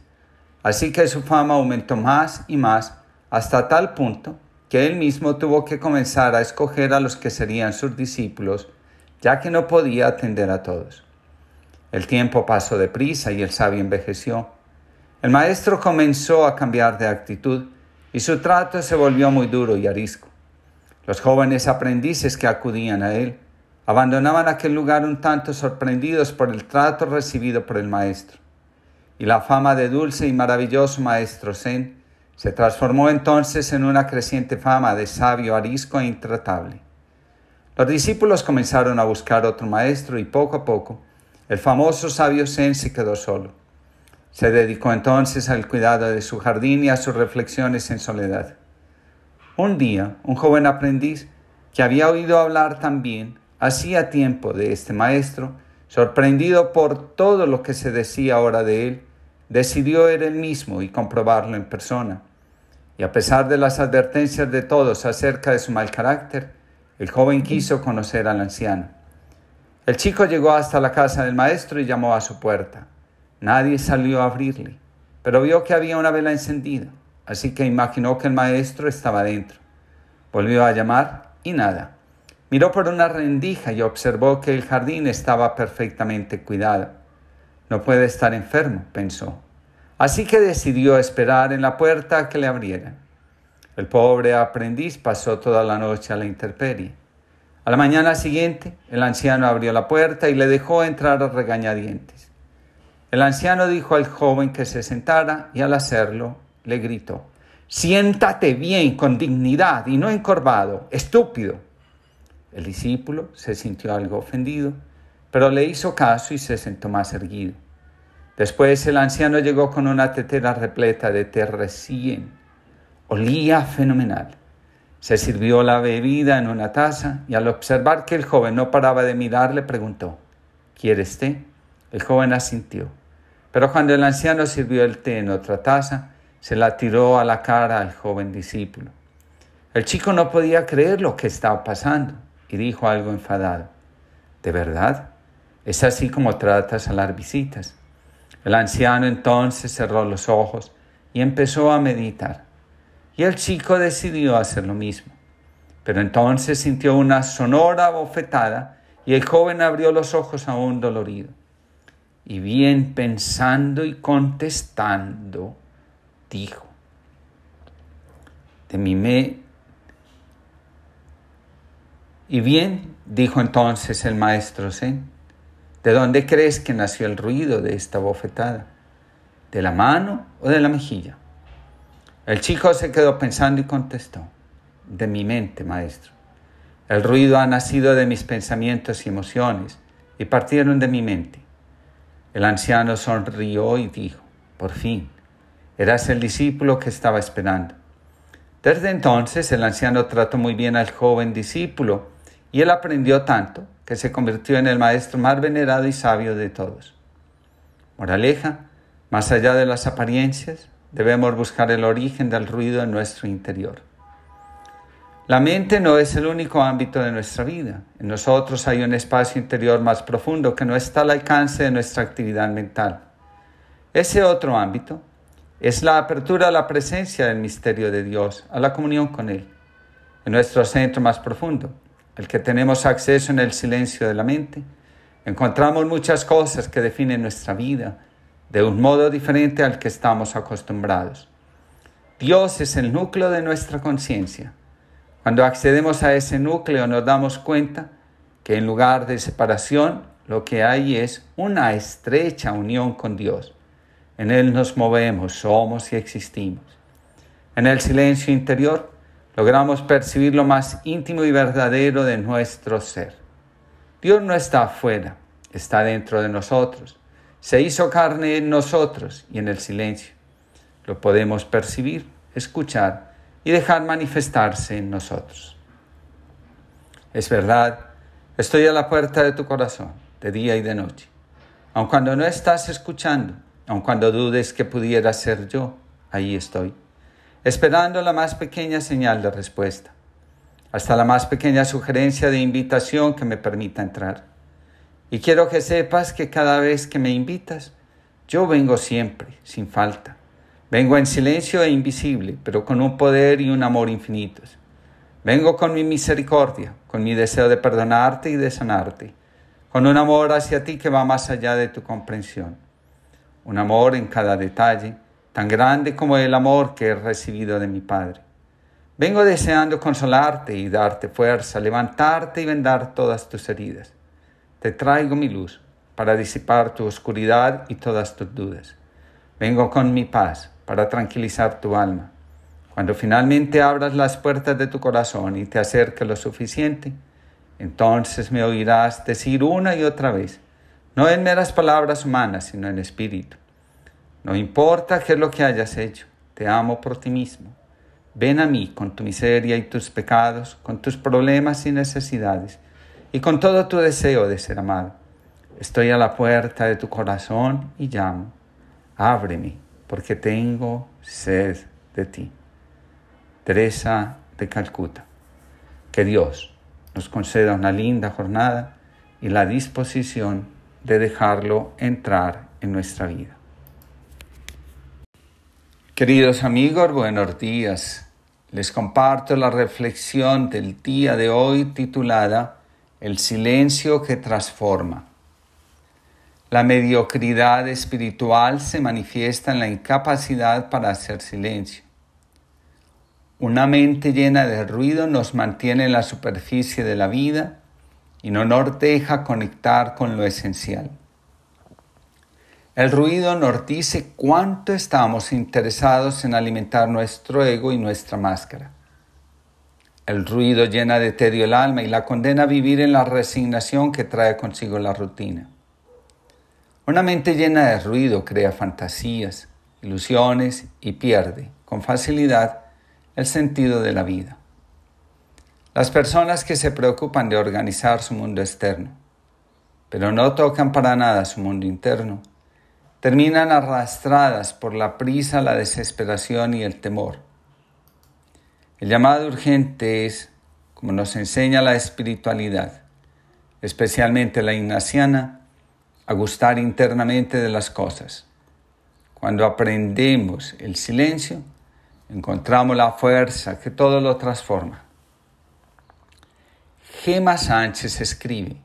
Speaker 1: así que su fama aumentó más y más hasta tal punto que él mismo tuvo que comenzar a escoger a los que serían sus discípulos, ya que no podía atender a todos. El tiempo pasó deprisa y el sabio envejeció. El maestro comenzó a cambiar de actitud y su trato se volvió muy duro y arisco. Los jóvenes aprendices que acudían a él abandonaban aquel lugar un tanto sorprendidos por el trato recibido por el maestro. Y la fama de dulce y maravilloso maestro Zen se transformó entonces en una creciente fama de sabio arisco e intratable. Los discípulos comenzaron a buscar otro maestro y poco a poco el famoso sabio Zen se quedó solo. Se dedicó entonces al cuidado de su jardín y a sus reflexiones en soledad. Un día, un joven aprendiz que había oído hablar también hacía tiempo de este maestro, sorprendido por todo lo que se decía ahora de él, decidió ir él mismo y comprobarlo en persona. Y a pesar de las advertencias de todos acerca de su mal carácter, el joven quiso conocer al anciano. El chico llegó hasta la casa del maestro y llamó a su puerta. Nadie salió a abrirle, pero vio que había una vela encendida, así que imaginó que el maestro estaba dentro. Volvió a llamar y nada. Miró por una rendija y observó que el jardín estaba perfectamente cuidado. No puede estar enfermo, pensó. Así que decidió esperar en la puerta que le abrieran. El pobre aprendiz pasó toda la noche a la intemperie. A la mañana siguiente, el anciano abrió la puerta y le dejó entrar a regañadientes. El anciano dijo al joven que se sentara y al hacerlo le gritó, Siéntate bien, con dignidad y no encorvado, estúpido. El discípulo se sintió algo ofendido, pero le hizo caso y se sentó más erguido. Después el anciano llegó con una tetera repleta de té recién. Olía fenomenal. Se sirvió la bebida en una taza y al observar que el joven no paraba de mirar le preguntó, ¿Quieres té? El joven asintió. Pero cuando el anciano sirvió el té en otra taza, se la tiró a la cara al joven discípulo. El chico no podía creer lo que estaba pasando y dijo algo enfadado. ¿De verdad? ¿Es así como tratas a las visitas? El anciano entonces cerró los ojos y empezó a meditar. Y el chico decidió hacer lo mismo. Pero entonces sintió una sonora bofetada y el joven abrió los ojos aún dolorido y bien pensando y contestando, dijo, de mi me... Y bien, dijo entonces el maestro Zen, ¿de dónde crees que nació el ruido de esta bofetada? ¿De la mano o de la mejilla? El chico se quedó pensando y contestó, de mi mente, maestro. El ruido ha nacido de mis pensamientos y emociones y partieron de mi mente. El anciano sonrió y dijo, por fin, eras el discípulo que estaba esperando. Desde entonces el anciano trató muy bien al joven discípulo y él aprendió tanto que se convirtió en el maestro más venerado y sabio de todos. Moraleja, más allá de las apariencias, debemos buscar el origen del ruido en nuestro interior. La mente no es el único ámbito de nuestra vida. En nosotros hay un espacio interior más profundo que no está al alcance de nuestra actividad mental. Ese otro ámbito es la apertura a la presencia del misterio de Dios, a la comunión con Él. En nuestro centro más profundo, el que tenemos acceso en el silencio de la mente, encontramos muchas cosas que definen nuestra vida de un modo diferente al que estamos acostumbrados. Dios es el núcleo de nuestra conciencia cuando accedemos a ese núcleo nos damos cuenta que en lugar de separación, lo que hay es una estrecha unión con Dios. En Él nos movemos, somos y existimos. En el silencio interior logramos percibir lo más íntimo y verdadero de nuestro ser. Dios no está afuera, está dentro de nosotros. Se hizo carne en nosotros y en el silencio. Lo podemos percibir, escuchar y dejar manifestarse en nosotros. Es verdad, estoy a la puerta de tu corazón, de día y de noche. Aun cuando no estás escuchando, aun cuando dudes que pudiera ser yo, ahí estoy, esperando la más pequeña señal de respuesta, hasta la más pequeña sugerencia de invitación que me permita entrar. Y quiero que sepas que cada vez que me invitas, yo vengo siempre, sin falta. Vengo en silencio e invisible, pero con un poder y un amor infinitos. Vengo con mi misericordia, con mi deseo de perdonarte y de sanarte, con un amor hacia ti que va más allá de tu comprensión. Un amor en cada detalle, tan grande como el amor que he recibido de mi Padre. Vengo deseando consolarte y darte fuerza, levantarte y vendar todas tus heridas. Te traigo mi luz para disipar tu oscuridad y todas tus dudas. Vengo con mi paz para tranquilizar tu alma. Cuando finalmente abras las puertas de tu corazón y te acerques lo suficiente, entonces me oirás decir una y otra vez, no en meras palabras humanas, sino en espíritu. No importa qué es lo que hayas hecho, te amo por ti mismo. Ven a mí con tu miseria y tus pecados, con tus problemas y necesidades, y con todo tu deseo de ser amado. Estoy a la puerta de tu corazón y llamo. Ábreme, porque tengo sed de ti. Teresa de Calcuta. Que Dios nos conceda una linda jornada y la disposición de dejarlo entrar en nuestra vida. Queridos amigos, buenos días. Les comparto la reflexión del día de hoy titulada El silencio que transforma. La mediocridad espiritual se manifiesta en la incapacidad para hacer silencio. Una mente llena de ruido nos mantiene en la superficie de la vida y no nos deja conectar con lo esencial. El ruido nos dice cuánto estamos interesados en alimentar nuestro ego y nuestra máscara. El ruido llena de tedio el alma y la condena a vivir en la resignación que trae consigo la rutina. Una mente llena de ruido crea fantasías, ilusiones y pierde con facilidad el sentido de la vida. Las personas que se preocupan de organizar su mundo externo, pero no tocan para nada su mundo interno, terminan arrastradas por la prisa, la desesperación y el temor. El llamado urgente es, como nos enseña la espiritualidad, especialmente la ignaciana, a gustar internamente de las cosas. Cuando aprendemos el silencio, encontramos la fuerza que todo lo transforma. Gema Sánchez escribe,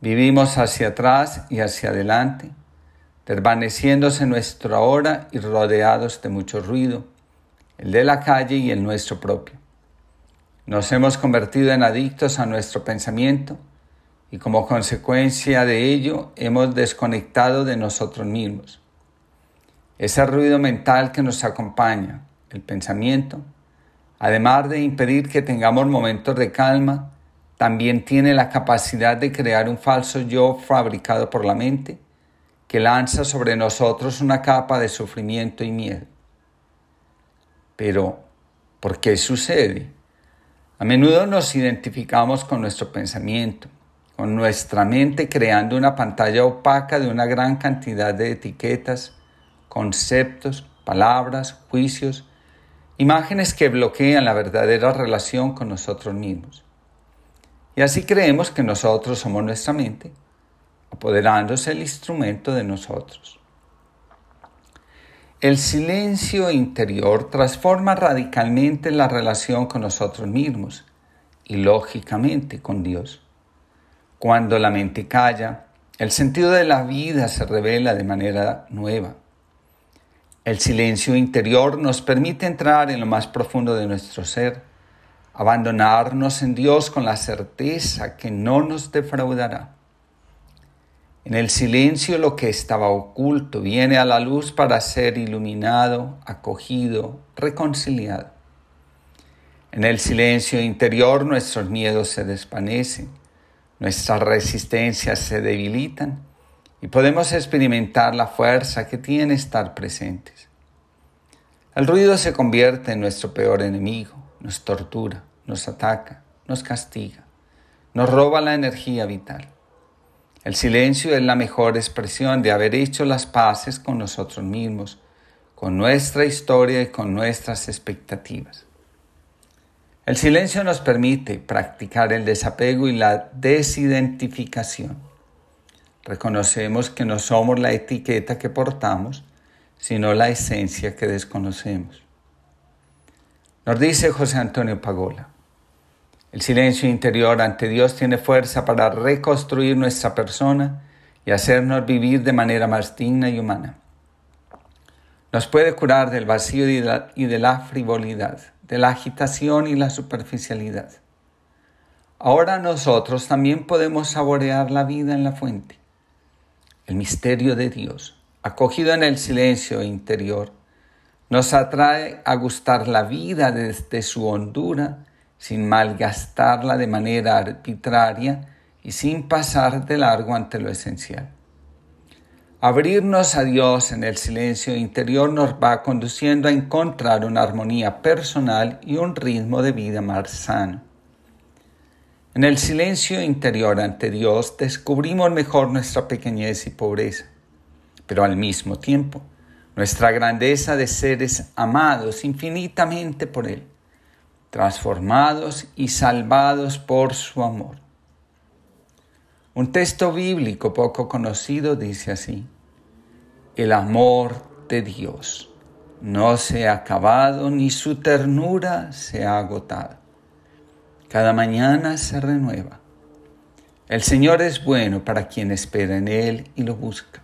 Speaker 1: vivimos hacia atrás y hacia adelante, desvaneciéndose nuestra hora y rodeados de mucho ruido, el de la calle y el nuestro propio. Nos hemos convertido en adictos a nuestro pensamiento y como consecuencia de ello hemos desconectado de nosotros mismos. Ese ruido mental que nos acompaña, el pensamiento, además de impedir que tengamos momentos de calma, también tiene la capacidad de crear un falso yo fabricado por la mente que lanza sobre nosotros una capa de sufrimiento y miedo. Pero, ¿por qué sucede? A menudo nos identificamos con nuestro pensamiento, con nuestra mente creando una pantalla opaca de una gran cantidad de etiquetas, conceptos, palabras, juicios, imágenes que bloquean la verdadera relación con nosotros mismos. Y así creemos que nosotros somos nuestra mente apoderándose el instrumento de nosotros. El silencio interior transforma radicalmente la relación con nosotros mismos y lógicamente con Dios. Cuando la mente calla, el sentido de la vida se revela de manera nueva. El silencio interior nos permite entrar en lo más profundo de nuestro ser, abandonarnos en Dios con la certeza que no nos defraudará en el silencio lo que estaba oculto viene a la luz para ser iluminado, acogido, reconciliado. En el silencio interior nuestros miedos se desvanecen, nuestras resistencias se debilitan y podemos experimentar la fuerza que tiene estar presentes. El ruido se convierte en nuestro peor enemigo, nos tortura, nos ataca, nos castiga, nos roba la energía vital. El silencio es la mejor expresión de haber hecho las paces con nosotros mismos, con nuestra historia y con nuestras expectativas. El silencio nos permite practicar el desapego y la desidentificación. Reconocemos que no somos la etiqueta que portamos, sino la esencia que desconocemos. Nos dice José Antonio Pagola, el silencio interior ante Dios tiene fuerza para reconstruir nuestra persona y hacernos vivir de manera más digna y humana. Nos puede curar del vacío y de la, frivolidad de la agitación y la superficialidad. Ahora nosotros también podemos saborear la vida en la fuente, el misterio de Dios, acogido en el silencio interior, nos atrae a gustar la vida desde su hondura, sin malgastarla de manera arbitraria y sin pasar de largo ante lo esencial. Abrirnos a Dios en el silencio interior nos va conduciendo a encontrar una armonía personal y un ritmo de vida más sano. En el silencio interior ante Dios descubrimos mejor nuestra pequeñez y pobreza, pero al mismo tiempo nuestra grandeza de seres amados infinitamente por Él, transformados y salvados por su amor. Un texto bíblico poco conocido dice así, el amor de Dios no se ha acabado ni su ternura se ha agotado. Cada mañana se renueva. El Señor es bueno para quien espera en Él y lo busca.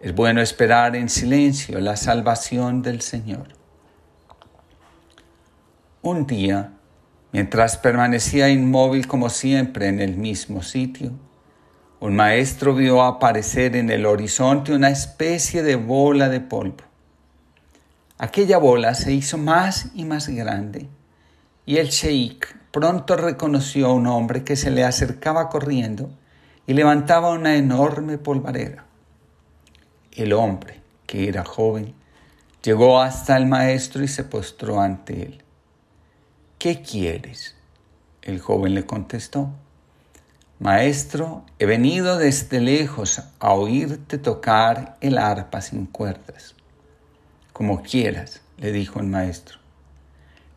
Speaker 1: Es bueno esperar en silencio la salvación del Señor. Un día, mientras permanecía inmóvil como siempre en el mismo sitio, un maestro vio aparecer en el horizonte una especie de bola de polvo. Aquella bola se hizo más y más grande y el sheik pronto reconoció a un hombre que se le acercaba corriendo y levantaba una enorme polvareda. El hombre, que era joven, llegó hasta el maestro y se postró ante él. ¿Qué quieres? El joven le contestó. Maestro, he venido desde lejos a oírte tocar el arpa sin cuerdas. Como quieras, le dijo el maestro.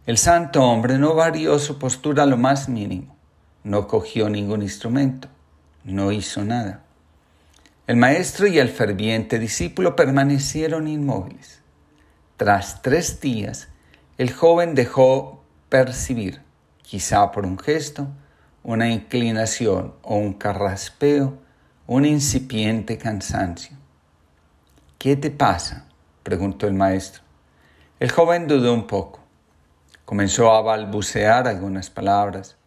Speaker 1: El santo hombre no varió su postura lo más mínimo, no cogió ningún instrumento, no hizo nada. El maestro y el ferviente discípulo permanecieron inmóviles. Tras tres días, el joven dejó percibir, quizá por un gesto, una inclinación o un carraspeo, un incipiente cansancio. ¿Qué te pasa? preguntó el maestro. El joven dudó un poco. Comenzó a balbucear algunas palabras.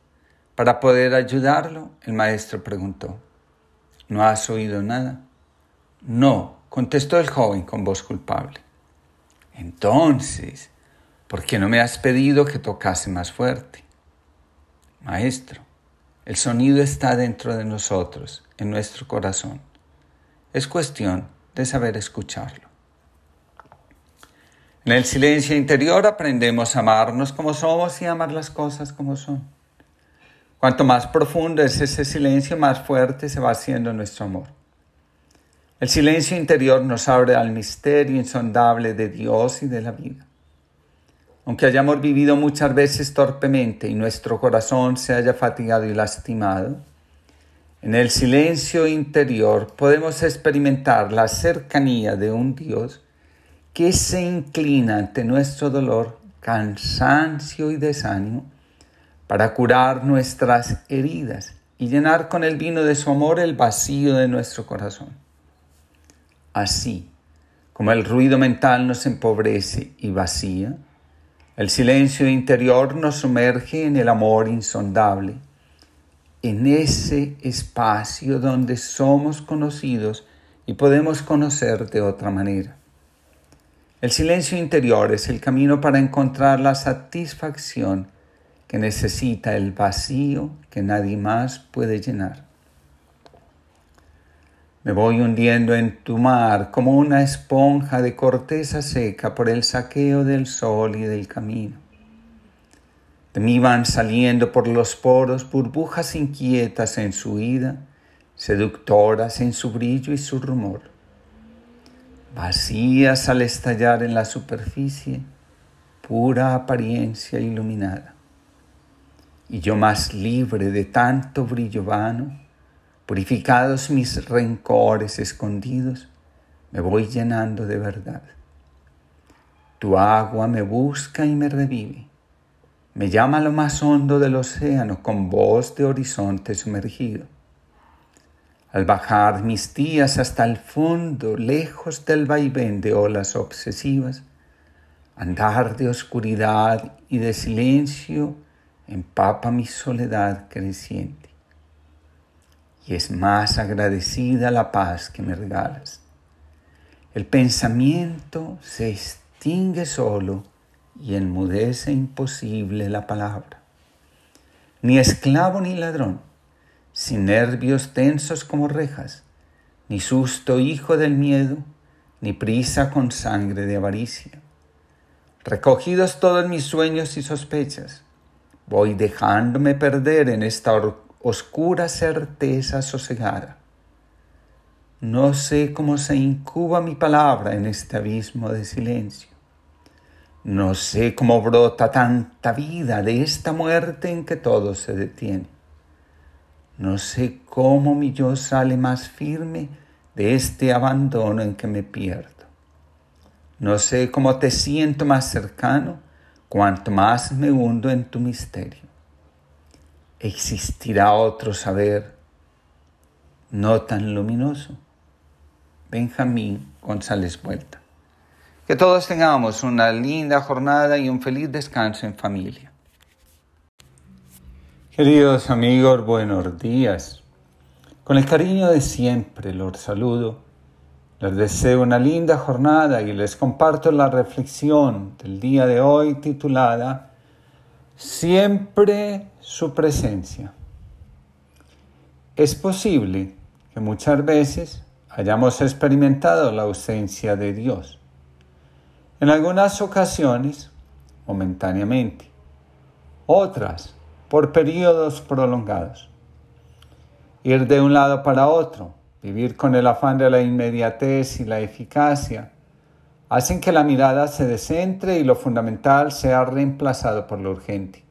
Speaker 1: Para poder ayudarlo, el maestro preguntó, ¿No has oído nada? No, contestó el joven con voz culpable. Entonces, ¿por qué no me has pedido que tocase más fuerte? Maestro, el sonido está dentro de nosotros, en nuestro corazón. Es cuestión de saber escucharlo. En el silencio interior aprendemos a amarnos como somos y a amar las cosas como son. Cuanto más profundo es ese silencio, más fuerte se va haciendo nuestro amor. El silencio interior nos abre al misterio insondable de Dios y de la vida aunque hayamos vivido muchas veces torpemente y nuestro corazón se haya fatigado y lastimado, en el silencio interior podemos experimentar la cercanía de un Dios que se inclina ante nuestro dolor, cansancio y desánimo para curar nuestras heridas y llenar con el vino de su amor el vacío de nuestro corazón. Así como el ruido mental nos empobrece y vacía, el silencio interior nos sumerge en el amor insondable, en ese espacio donde somos conocidos y podemos conocer de otra manera. El silencio interior es el camino para encontrar la satisfacción que necesita el vacío que nadie más puede llenar. Me voy hundiendo en tu mar como una esponja de corteza seca por el saqueo del sol y del camino. De mí van saliendo por los poros burbujas inquietas en su ida, seductoras en su brillo y su rumor. Vacías al estallar en la superficie, pura apariencia iluminada. Y yo más libre de tanto brillo vano, purificados mis rencores escondidos, me voy llenando de verdad. Tu agua me busca y me revive me llama a lo más hondo del océano con voz de horizonte sumergido. Al bajar mis días hasta el fondo, lejos del vaivén de olas obsesivas, andar de oscuridad y de silencio empapa mi soledad creciente. Y es más agradecida la paz que me regalas. El pensamiento se extingue solo y enmudece imposible la palabra. Ni esclavo ni ladrón, sin nervios tensos como rejas, ni susto hijo del miedo, ni prisa con sangre de avaricia. Recogidos todos mis sueños y sospechas, voy dejándome perder en esta oscura certeza sosegada. No sé cómo se incuba mi palabra en este abismo de silencio. No sé cómo brota tanta vida de esta muerte en que todo se detiene. No sé cómo mi yo sale más firme de este abandono en que me pierdo. No sé cómo te siento más cercano cuanto más me hundo en tu misterio. ¿Existirá otro saber no tan luminoso? Benjamín González Vuelta. Que todos tengamos una linda jornada y un feliz descanso en familia. Queridos amigos, buenos días. Con el cariño de siempre los saludo. Les deseo una linda jornada y les comparto la reflexión del día de hoy titulada Siempre su presencia. Es posible que muchas veces hayamos experimentado la ausencia de Dios en algunas ocasiones, momentáneamente. Otras, por periodos prolongados. Ir de un lado para otro, vivir con el afán de la inmediatez y la eficacia, hacen que la mirada se descentre y lo fundamental sea reemplazado por lo urgente.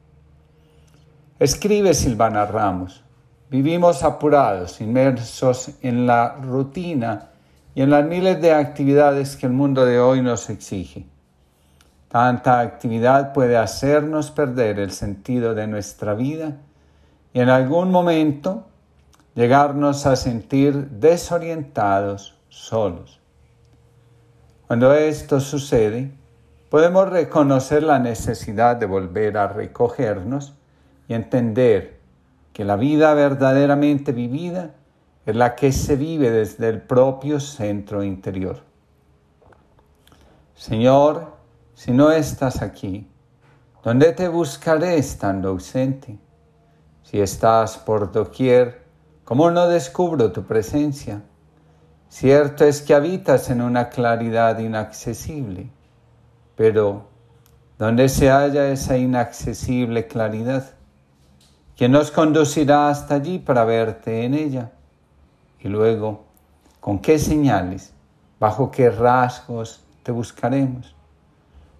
Speaker 1: Escribe Silvana Ramos. Vivimos apurados, inmersos en la rutina y en las miles de actividades que el mundo de hoy nos exige. Tanta actividad puede hacernos perder el sentido de nuestra vida y en algún momento llegarnos a sentir desorientados, solos. Cuando esto sucede, podemos reconocer la necesidad de volver a recogernos entender que la vida verdaderamente vivida es la que se vive desde el propio centro interior. Señor, si no estás aquí, ¿dónde te buscaré estando ausente? Si estás por doquier, ¿cómo no descubro tu presencia? Cierto es que habitas en una claridad inaccesible, pero ¿dónde se halla esa inaccesible claridad? ¿Quién nos conducirá hasta allí para verte en ella? Y luego, ¿con qué señales, bajo qué rasgos te buscaremos?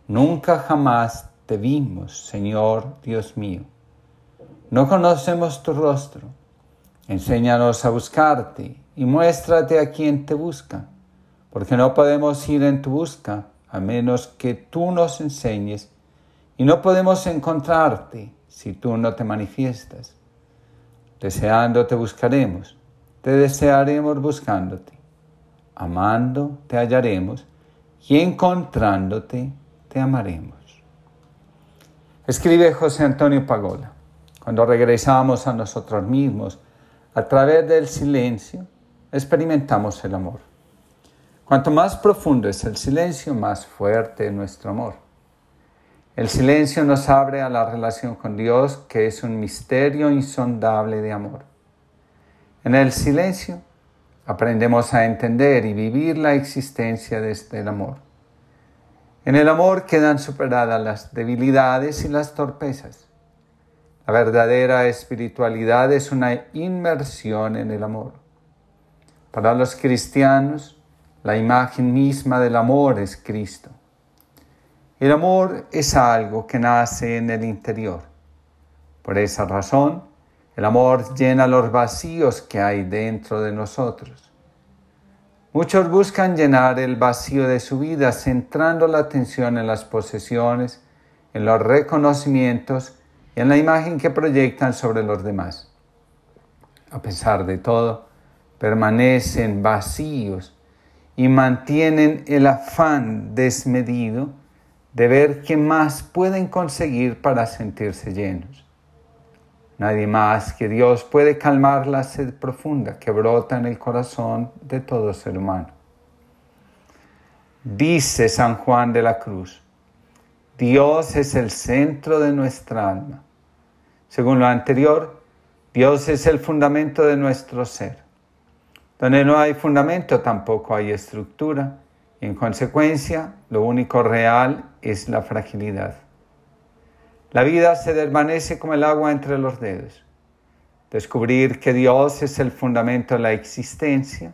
Speaker 1: Nunca jamás te vimos, Señor Dios mío. No conocemos tu rostro. Enséñanos a buscarte y muéstrate a quien te busca, porque no podemos ir en tu busca a menos que tú nos enseñes y no podemos encontrarte si tú no te manifiestas. Deseando te buscaremos te desearemos buscándote. Amando te hallaremos y encontrándote te amaremos. Escribe José Antonio Pagola. Cuando regresamos a nosotros mismos, a través del silencio, experimentamos el amor. Cuanto más profundo es el silencio, más fuerte es nuestro amor. El silencio nos abre a la relación con Dios, que es un misterio insondable de amor. En el silencio aprendemos a entender y vivir la existencia de este amor. En el amor quedan superadas las debilidades y las torpezas. La verdadera espiritualidad es una inmersión en el amor. Para los cristianos, la imagen misma del amor es Cristo. El amor es algo que nace en el interior. Por esa razón, el amor llena los vacíos que hay dentro de nosotros. Muchos buscan llenar el vacío de su vida centrando la atención en las posesiones, en los reconocimientos y en la imagen que proyectan sobre los demás. A pesar de todo, permanecen vacíos y mantienen el afán desmedido de ver qué más pueden conseguir para sentirse llenos. Nadie más que Dios puede calmar la sed profunda que brota en el corazón de todo ser humano. Dice San Juan de la Cruz, Dios es el centro de nuestra alma. Según lo anterior, Dios es el fundamento de nuestro ser. Donde no hay fundamento tampoco hay estructura en consecuencia lo único real es la fragilidad. La vida se desvanece como el agua entre los dedos. Descubrir que Dios es el fundamento de la existencia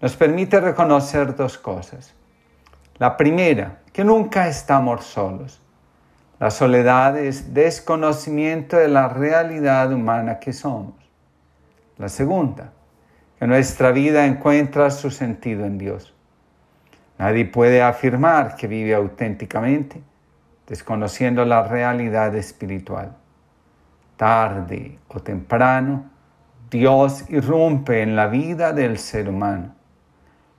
Speaker 1: nos permite reconocer dos cosas. La primera, que nunca estamos solos. La soledad es desconocimiento de la realidad humana que somos. La segunda, que nuestra vida encuentra su sentido en Dios. Nadie puede afirmar que vive auténticamente desconociendo la realidad espiritual. Tarde o temprano, Dios irrumpe en la vida del ser humano.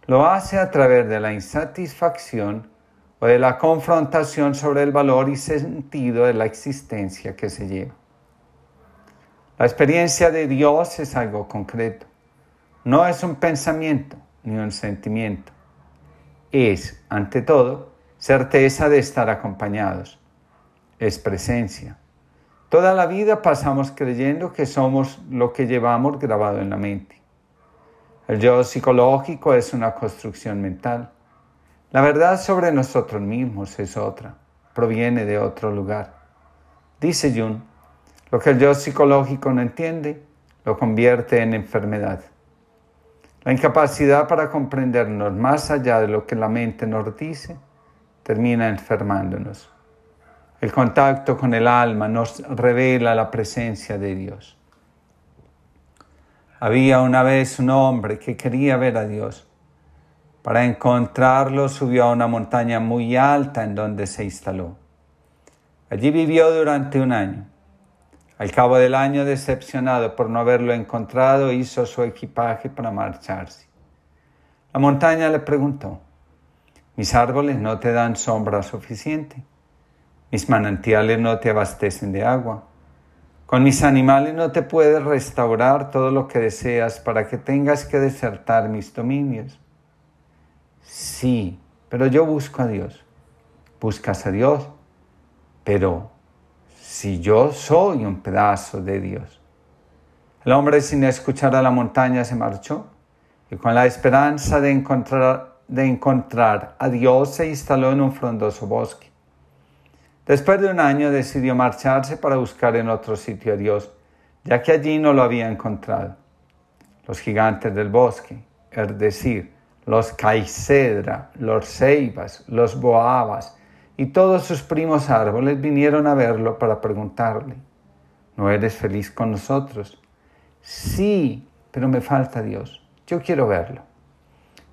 Speaker 1: Lo hace a través de la insatisfacción o de la confrontación sobre el valor y sentido de la existencia que se lleva. La experiencia de Dios es algo concreto. No es un pensamiento ni un sentimiento. Es, ante todo, certeza de estar acompañados. Es presencia. Toda la vida pasamos creyendo que somos lo que llevamos grabado en la mente. El yo psicológico es una construcción mental. La verdad sobre nosotros mismos es otra, proviene de otro lugar. Dice Jung, lo que el yo psicológico no entiende, lo convierte en enfermedad. La incapacidad para comprendernos más allá de lo que la mente nos dice termina enfermándonos. El contacto con el alma nos revela la presencia de Dios. Había una vez un hombre que quería ver a Dios. Para encontrarlo subió a una montaña muy alta en donde se instaló. Allí vivió durante un año. Al cabo del año, decepcionado por no haberlo encontrado, hizo su equipaje para marcharse. La montaña le preguntó, mis árboles no te dan sombra suficiente, mis manantiales no te abastecen de agua, con mis animales no te puedes restaurar todo lo que deseas para que tengas que desertar mis dominios. Sí, pero yo busco a Dios. Buscas a Dios, pero si yo soy un pedazo de Dios. El hombre sin escuchar a la montaña se marchó y con la esperanza de encontrar, de encontrar a Dios se instaló en un frondoso bosque. Después de un año decidió marcharse para buscar en otro sitio a Dios, ya que allí no lo había encontrado. Los gigantes del bosque, es decir, los caicedra, los ceibas, los boabas, y todos sus primos árboles vinieron a verlo para preguntarle, ¿no eres feliz con nosotros? Sí, pero me falta Dios. Yo quiero verlo.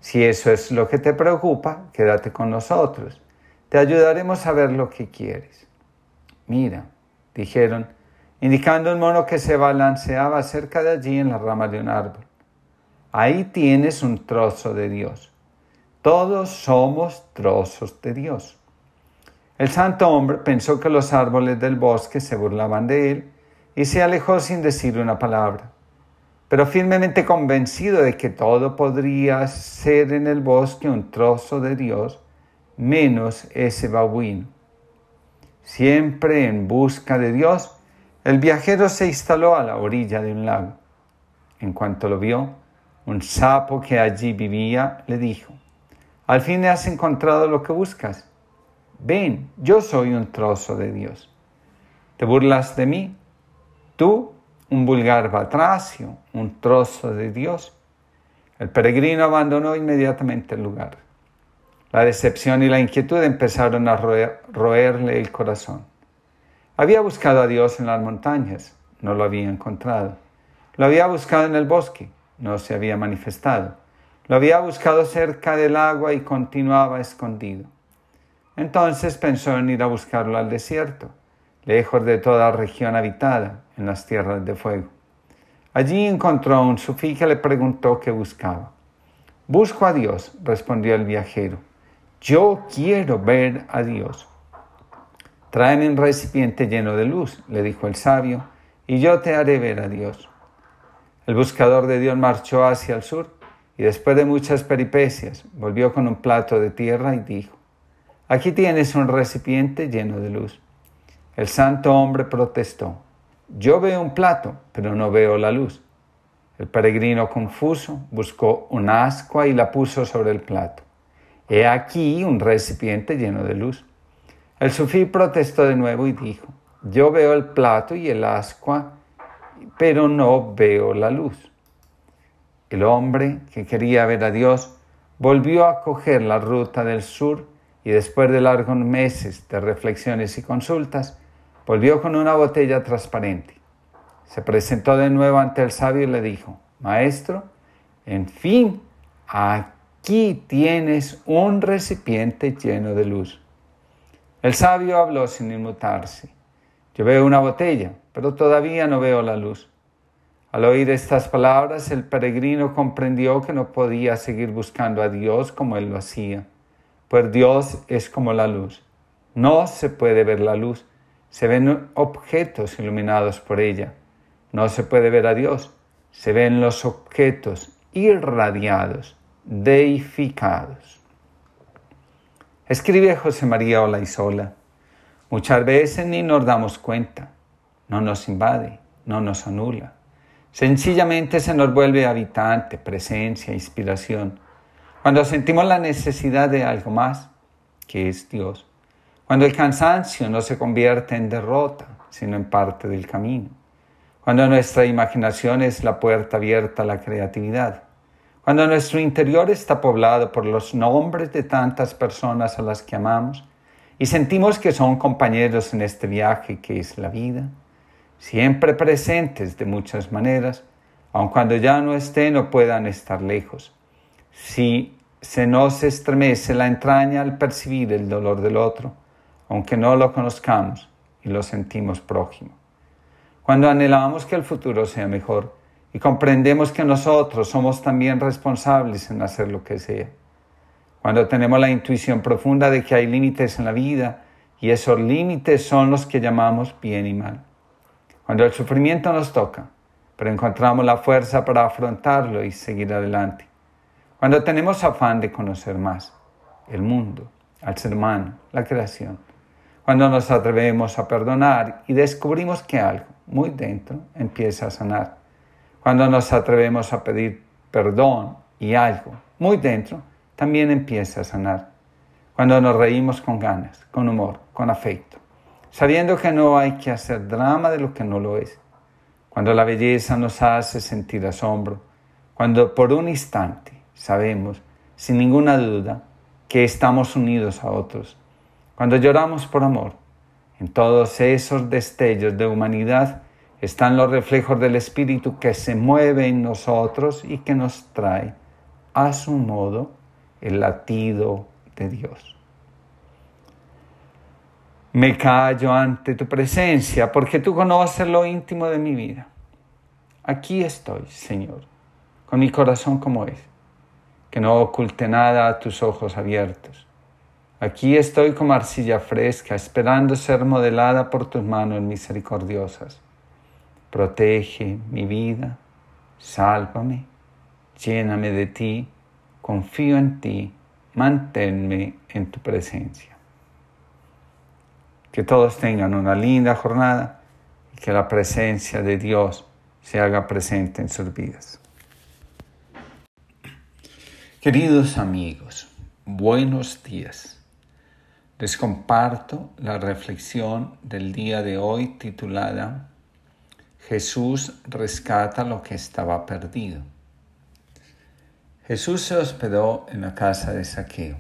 Speaker 1: Si eso es lo que te preocupa, quédate con nosotros. Te ayudaremos a ver lo que quieres. Mira, dijeron, indicando un mono que se balanceaba cerca de allí en la rama de un árbol. Ahí tienes un trozo de Dios. Todos somos trozos de Dios. El santo hombre pensó que los árboles del bosque se burlaban de él y se alejó sin decir una palabra. Pero firmemente convencido de que todo podría ser en el bosque un trozo de Dios, menos ese babuino. Siempre en busca de Dios, el viajero se instaló a la orilla de un lago. En cuanto lo vio, un sapo que allí vivía le dijo, al fin has encontrado lo que buscas. Ven, yo soy un trozo de Dios. ¿Te burlas de mí? Tú, un vulgar batracio, un trozo de Dios. El peregrino abandonó inmediatamente el lugar. La decepción y la inquietud empezaron a roerle el corazón. Había buscado a Dios en las montañas, no lo había encontrado. Lo había buscado en el bosque, no se había manifestado. Lo había buscado cerca del agua y continuaba escondido. Entonces pensó en ir a buscarlo al desierto, lejos de toda región habitada, en las tierras de fuego. Allí encontró a un sufí que le preguntó qué buscaba. Busco a Dios, respondió el viajero. Yo quiero ver a Dios. Tráeme un recipiente lleno de luz, le dijo el sabio, y yo te haré ver a Dios. El buscador de Dios marchó hacia el sur y después de muchas peripecias volvió con un plato de tierra y dijo, aquí tienes un recipiente lleno de luz. El santo hombre protestó, yo veo un plato, pero no veo la luz. El peregrino confuso buscó un ascua y la puso sobre el plato. He aquí un recipiente lleno de luz. El sufí protestó de nuevo y dijo, yo veo el plato y el ascua, pero no veo la luz. El hombre que quería ver a Dios volvió a coger la ruta del sur y después de largos meses de reflexiones y consultas, volvió con una botella transparente. Se presentó de nuevo ante el sabio y le dijo, Maestro, en fin, aquí tienes un recipiente lleno de luz. El sabio habló sin inmutarse. Yo veo una botella, pero todavía no veo la luz. Al oír estas palabras, el peregrino comprendió que no podía seguir buscando a Dios como él lo hacía, pues Dios es como la luz. No se puede ver la luz, se ven objetos iluminados por ella. No se puede ver a Dios, se ven los objetos irradiados deificados. Escribe José María Olaizola. Muchas veces ni nos damos cuenta, no nos invade, no nos anula. Sencillamente se nos vuelve habitante, presencia, inspiración. Cuando sentimos la necesidad de algo más, que es Dios. Cuando el cansancio no se convierte en derrota, sino en parte del camino. Cuando nuestra imaginación es la puerta abierta a la creatividad cuando nuestro interior está poblado por los nombres de tantas personas a las que amamos y sentimos que son compañeros en este viaje que es la vida, siempre presentes de muchas maneras, aun cuando ya no estén o puedan estar lejos. Si se nos estremece la entraña al percibir el dolor del otro, aunque no lo conozcamos y lo sentimos prójimo. Cuando anhelamos que el futuro sea mejor, y comprendemos que nosotros somos también responsables en hacer lo que sea. Cuando tenemos la intuición profunda de que hay límites en la vida y esos límites son los que llamamos bien y mal. Cuando el sufrimiento nos toca, pero encontramos la fuerza para afrontarlo y seguir adelante. Cuando tenemos afán de conocer más el mundo, al ser humano, la creación. Cuando nos atrevemos a perdonar y descubrimos que algo muy dentro empieza a sanar cuando nos atrevemos a pedir perdón y algo muy dentro también empieza a sanar. Cuando nos reímos con ganas, con humor, con afecto, sabiendo que no hay que hacer drama de lo que no lo es. Cuando la belleza nos hace sentir asombro, cuando por un instante sabemos, sin ninguna duda, que estamos unidos a otros. Cuando lloramos por amor, en todos esos destellos de humanidad, están los reflejos del Espíritu que se mueve en nosotros y que nos trae a su modo el latido de Dios. Me callo ante tu presencia porque tú conoces lo íntimo de mi vida. Aquí estoy, Señor, con mi corazón como es, que no oculte nada a tus ojos abiertos. Aquí estoy como arcilla fresca, esperando ser modelada por tus manos misericordiosas protege mi vida, sálvame, lléname de ti, confío en ti, manténme en tu presencia. Que todos tengan una linda jornada y que la presencia de Dios se haga presente en sus vidas. Queridos amigos, buenos días. Les comparto la reflexión del día de hoy titulada Jesús rescata lo que estaba perdido. Jesús se hospedó en la casa de Saqueo.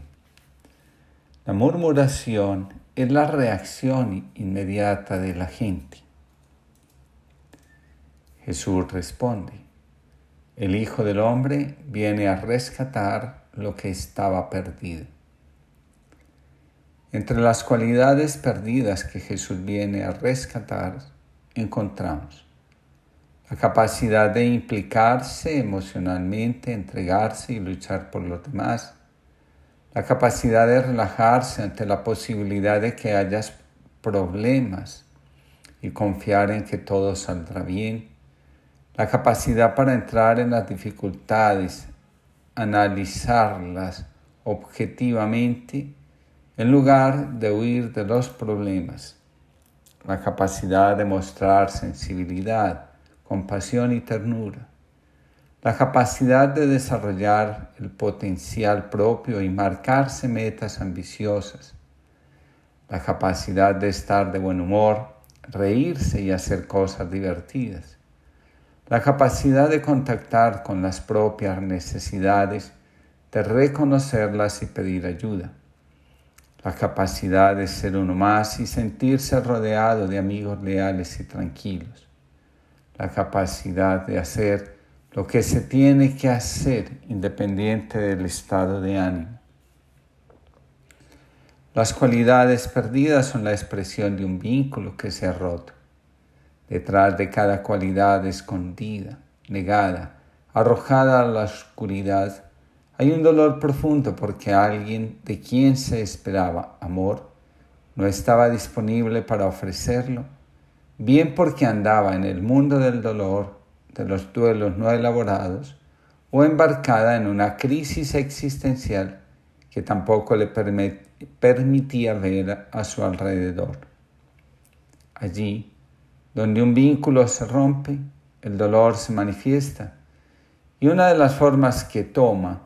Speaker 1: La murmuración es la reacción inmediata de la gente. Jesús responde, el Hijo del Hombre viene a rescatar lo que estaba perdido. Entre las cualidades perdidas que Jesús viene a rescatar encontramos la capacidad de implicarse emocionalmente, entregarse y luchar por los demás, la capacidad de relajarse ante la posibilidad de que hayas problemas y confiar en que todo saldrá bien, la capacidad para entrar en las dificultades, analizarlas objetivamente en lugar de huir de los problemas, la capacidad de mostrar sensibilidad, compasión y ternura, la capacidad de desarrollar el potencial propio y marcarse metas ambiciosas, la capacidad de estar de buen humor, reírse y hacer cosas divertidas, la capacidad de contactar con las propias necesidades, de reconocerlas y pedir ayuda, la capacidad de ser uno más y sentirse rodeado de amigos leales y tranquilos, la capacidad de hacer lo que se tiene que hacer independiente del estado de ánimo. Las cualidades perdidas son la expresión de un vínculo que se ha roto. Detrás de cada cualidad escondida, negada, arrojada a la oscuridad, hay un dolor profundo porque alguien de quien se esperaba amor no estaba disponible para ofrecerlo bien porque andaba en el mundo del dolor, de los duelos no elaborados, o embarcada en una crisis existencial que tampoco le permitía ver a su alrededor. Allí, donde un vínculo se rompe, el dolor se manifiesta, y una de las formas que toma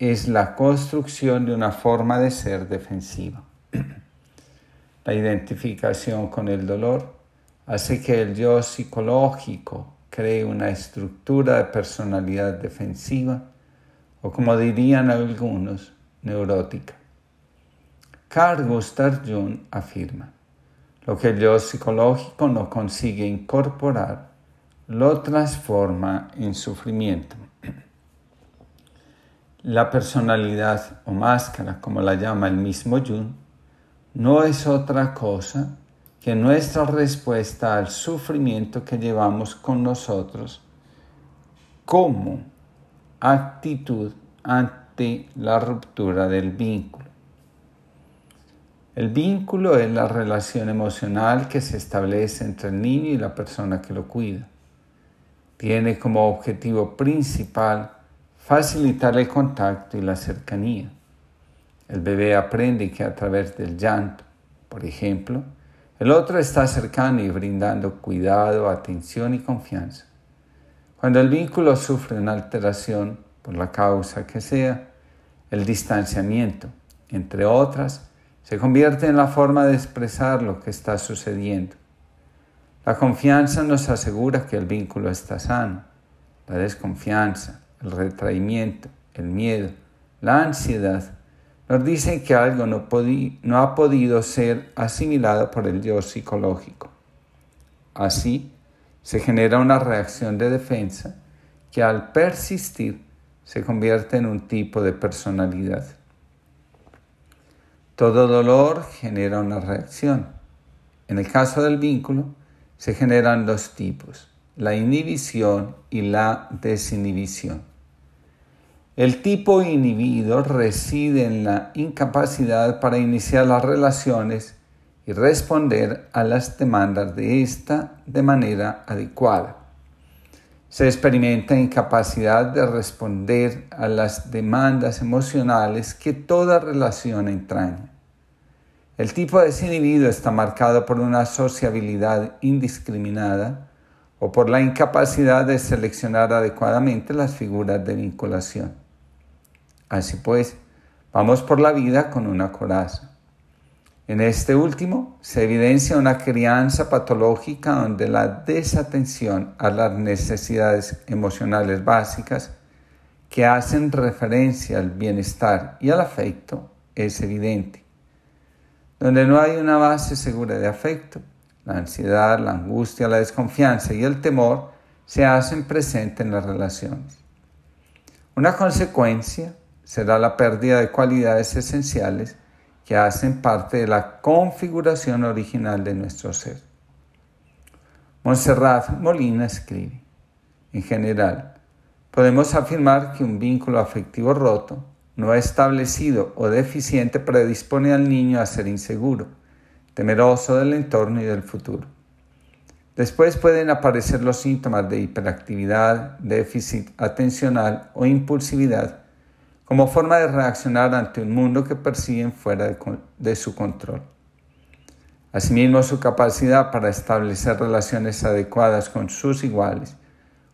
Speaker 1: es la construcción de una forma de ser defensiva. La identificación con el dolor hace que el yo psicológico cree una estructura de personalidad defensiva o como dirían algunos, neurótica. Carl Gustav Jung afirma, lo que el yo psicológico no consigue incorporar, lo transforma en sufrimiento. La personalidad o máscara, como la llama el mismo Jung, no es otra cosa que nuestra respuesta al sufrimiento que llevamos con nosotros como actitud ante la ruptura del vínculo. El vínculo es la relación emocional que se establece entre el niño y la persona que lo cuida. Tiene como objetivo principal facilitar el contacto y la cercanía. El bebé aprende que a través del llanto, por ejemplo, el otro está cercano y brindando cuidado, atención y confianza. Cuando el vínculo sufre una alteración, por la causa que sea, el distanciamiento, entre otras, se convierte en la forma de expresar lo que está sucediendo. La confianza nos asegura que el vínculo está sano. La desconfianza, el retraimiento, el miedo, la ansiedad nos dicen que algo no, ha podido ser asimilado por el yo psicológico. Así, se genera una reacción de defensa que al persistir se convierte en un tipo de personalidad. Todo dolor genera una reacción. En el caso del vínculo, se generan dos tipos, la inhibición y la desinhibición. El tipo inhibido reside en la incapacidad para iniciar las relaciones y responder a las demandas de ésta de manera adecuada. Se experimenta incapacidad de responder a las demandas emocionales que toda relación entraña. El tipo de ese individuo está marcado por una sociabilidad indiscriminada o por la incapacidad de seleccionar adecuadamente las figuras de vinculación. Así pues, vamos por la vida con una coraza. En este último se evidencia una crianza patológica donde la desatención a las necesidades emocionales básicas que hacen referencia al bienestar y al afecto es evidente donde no hay una base segura de afecto, la ansiedad, la angustia, la desconfianza y el temor se hacen presentes en las relaciones. Una consecuencia será la pérdida de cualidades esenciales que hacen parte de la configuración original de nuestro ser. Montserrat Molina escribe, en general, podemos afirmar que un vínculo afectivo roto no establecido o deficiente predispone al niño a ser inseguro, temeroso del entorno y del futuro. Después pueden aparecer los síntomas de hiperactividad, déficit atencional o impulsividad como forma de reaccionar ante un mundo que persiguen fuera de, su control. Asimismo, su capacidad para establecer relaciones adecuadas con sus iguales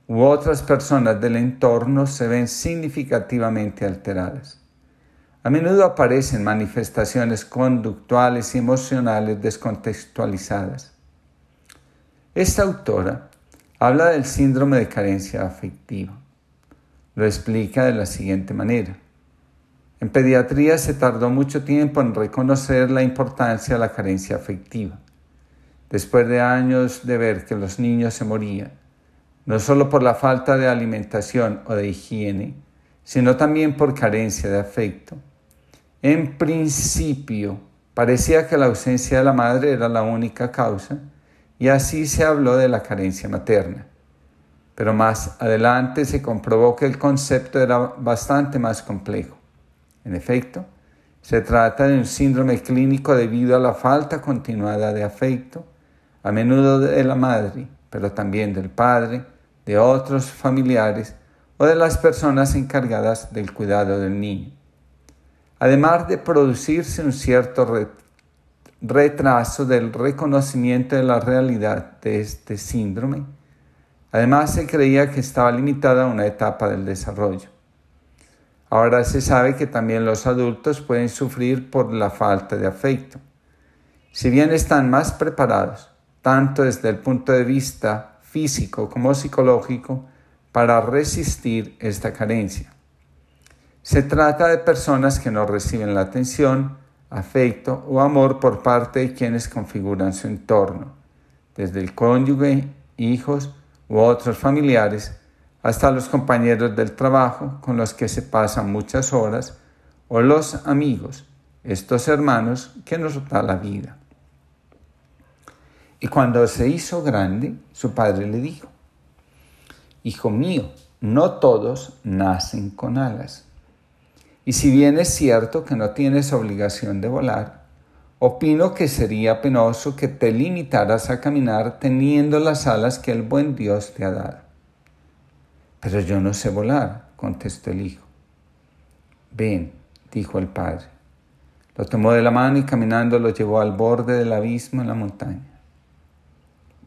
Speaker 1: u otras personas del entorno se ven significativamente alteradas. A menudo aparecen manifestaciones conductuales y emocionales descontextualizadas. Esta autora habla del síndrome de carencia afectiva. Lo explica de la siguiente manera. En pediatría se tardó mucho tiempo en reconocer la importancia de la carencia afectiva. Después de años de ver que los niños se morían, no solo por la falta de alimentación o de higiene, sino también por carencia de afecto. En principio, parecía que la ausencia de la madre era la única causa, y así se habló de la carencia materna. Pero más adelante se comprobó que el concepto era bastante más complejo. En efecto, se trata de un síndrome clínico debido a la falta continuada de afecto, a menudo de la madre, pero también del padre, de otros familiares o de las personas encargadas del cuidado del niño. Además de producirse un cierto retraso del reconocimiento de la realidad de este síndrome, además se creía que estaba limitada a una etapa del desarrollo. Ahora se sabe que también los adultos pueden sufrir por la falta de afecto. Si bien están más preparados, tanto desde el punto de vista físico como psicológico para resistir esta carencia. Se trata de personas que no reciben la atención, afecto o amor por parte de quienes configuran su entorno, desde el cónyuge, hijos u otros familiares, hasta los compañeros del trabajo con los que se pasan muchas horas, o los amigos, estos hermanos que nos da la vida. Y cuando se hizo grande, su padre le dijo, Hijo mío, no todos nacen con alas. Y si bien es cierto que no tienes obligación de volar, opino que sería penoso que te limitaras a caminar teniendo las alas que el buen Dios te ha dado. Pero yo no sé volar, contestó el hijo. Ven, dijo el padre. Lo tomó de la mano y caminando lo llevó al borde del abismo en la montaña.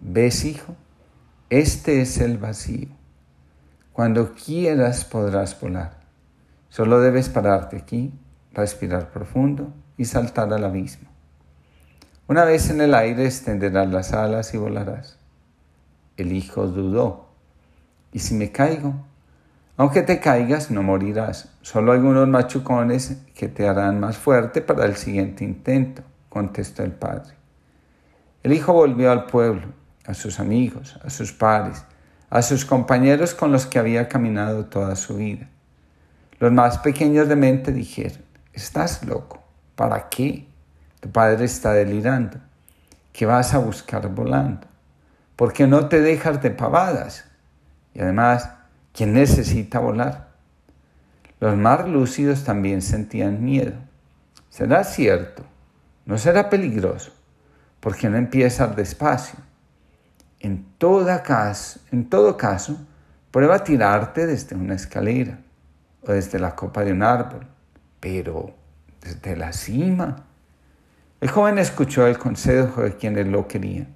Speaker 1: ¿Ves, hijo? Este es el vacío. Cuando quieras podrás volar. Solo debes pararte aquí, respirar profundo y saltar al abismo. Una vez en el aire extenderás las alas y volarás. El hijo dudó. ¿Y si me caigo? Aunque te caigas, no morirás. Solo algunos machucones que te harán más fuerte para el siguiente intento, contestó el padre. El hijo volvió al pueblo a sus amigos, a sus padres, a sus compañeros con los que había caminado toda su vida. Los más pequeños de mente dijeron, estás loco, ¿para qué? Tu padre está delirando. ¿Qué vas a buscar volando? ¿Por qué no te dejas de pavadas? Y además, ¿quién necesita volar? Los más lúcidos también sentían miedo. ¿Será cierto? ¿No será peligroso? ¿Por qué no empiezas despacio? En, toda en todo caso, prueba a tirarte desde una escalera o desde la copa de un árbol, pero desde la cima. El joven escuchó el consejo de quienes lo querían.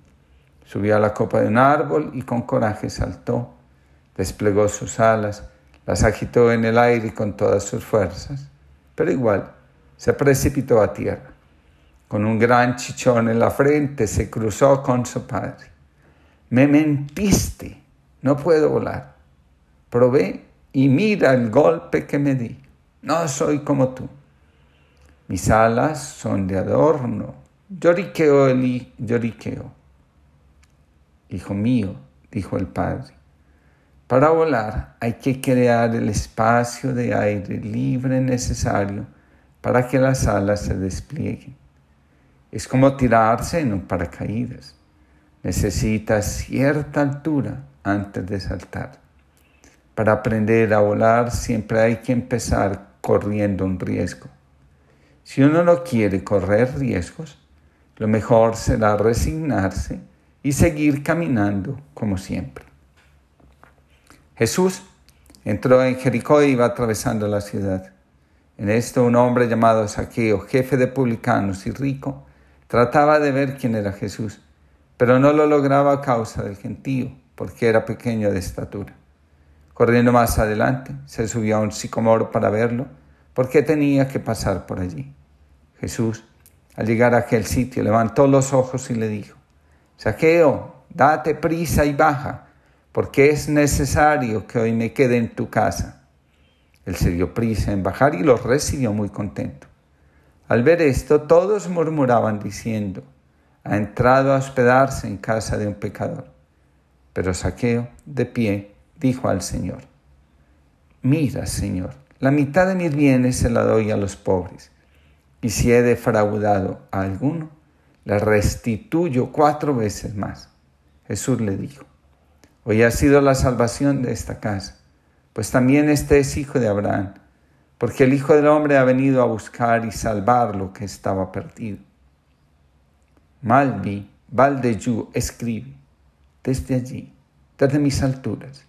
Speaker 1: Subió a la copa de un árbol y con coraje saltó, desplegó sus alas, las agitó en el aire con todas sus fuerzas, pero igual se precipitó a tierra. Con un gran chichón en la frente se cruzó con su padre. Me mentiste, no puedo volar. Probé y mira el golpe que me di. No soy como tú. Mis alas son de adorno. Lloriqueo el lloriqueo. Hijo mío, dijo el padre, para volar hay que crear el espacio de aire libre necesario para que las alas se desplieguen. Es como tirarse en un paracaídas. Necesitas cierta altura antes de saltar. Para aprender a volar siempre hay que empezar corriendo un riesgo. Si uno no quiere correr riesgos, lo mejor será resignarse y seguir caminando como siempre. Jesús entró en Jericó e iba atravesando la ciudad. En esto un hombre llamado Saqueo, jefe de publicanos y rico, trataba de ver quién era Jesús, pero no lo lograba a causa del gentío, porque era pequeño de estatura. Corriendo más adelante, se subió a un sicomoro para verlo, porque tenía que pasar por allí. Jesús, al llegar a aquel sitio, levantó los ojos y le dijo, Saqueo, date prisa y baja, porque es necesario que hoy me quede en tu casa. Él se dio prisa en bajar y lo recibió muy contento. Al ver esto, todos murmuraban diciendo, ha entrado a hospedarse en casa de un pecador. Pero Saqueo, de pie, dijo al Señor, mira, Señor, la mitad de mis bienes se la doy a los pobres y si he defraudado a alguno, le restituyo cuatro veces más. Jesús le dijo, hoy ha sido la salvación de esta casa, pues también este es hijo de Abraham, porque el Hijo del Hombre ha venido a buscar y salvar lo que estaba perdido. Malvi Valdeyu escribe, desde allí, desde mis alturas,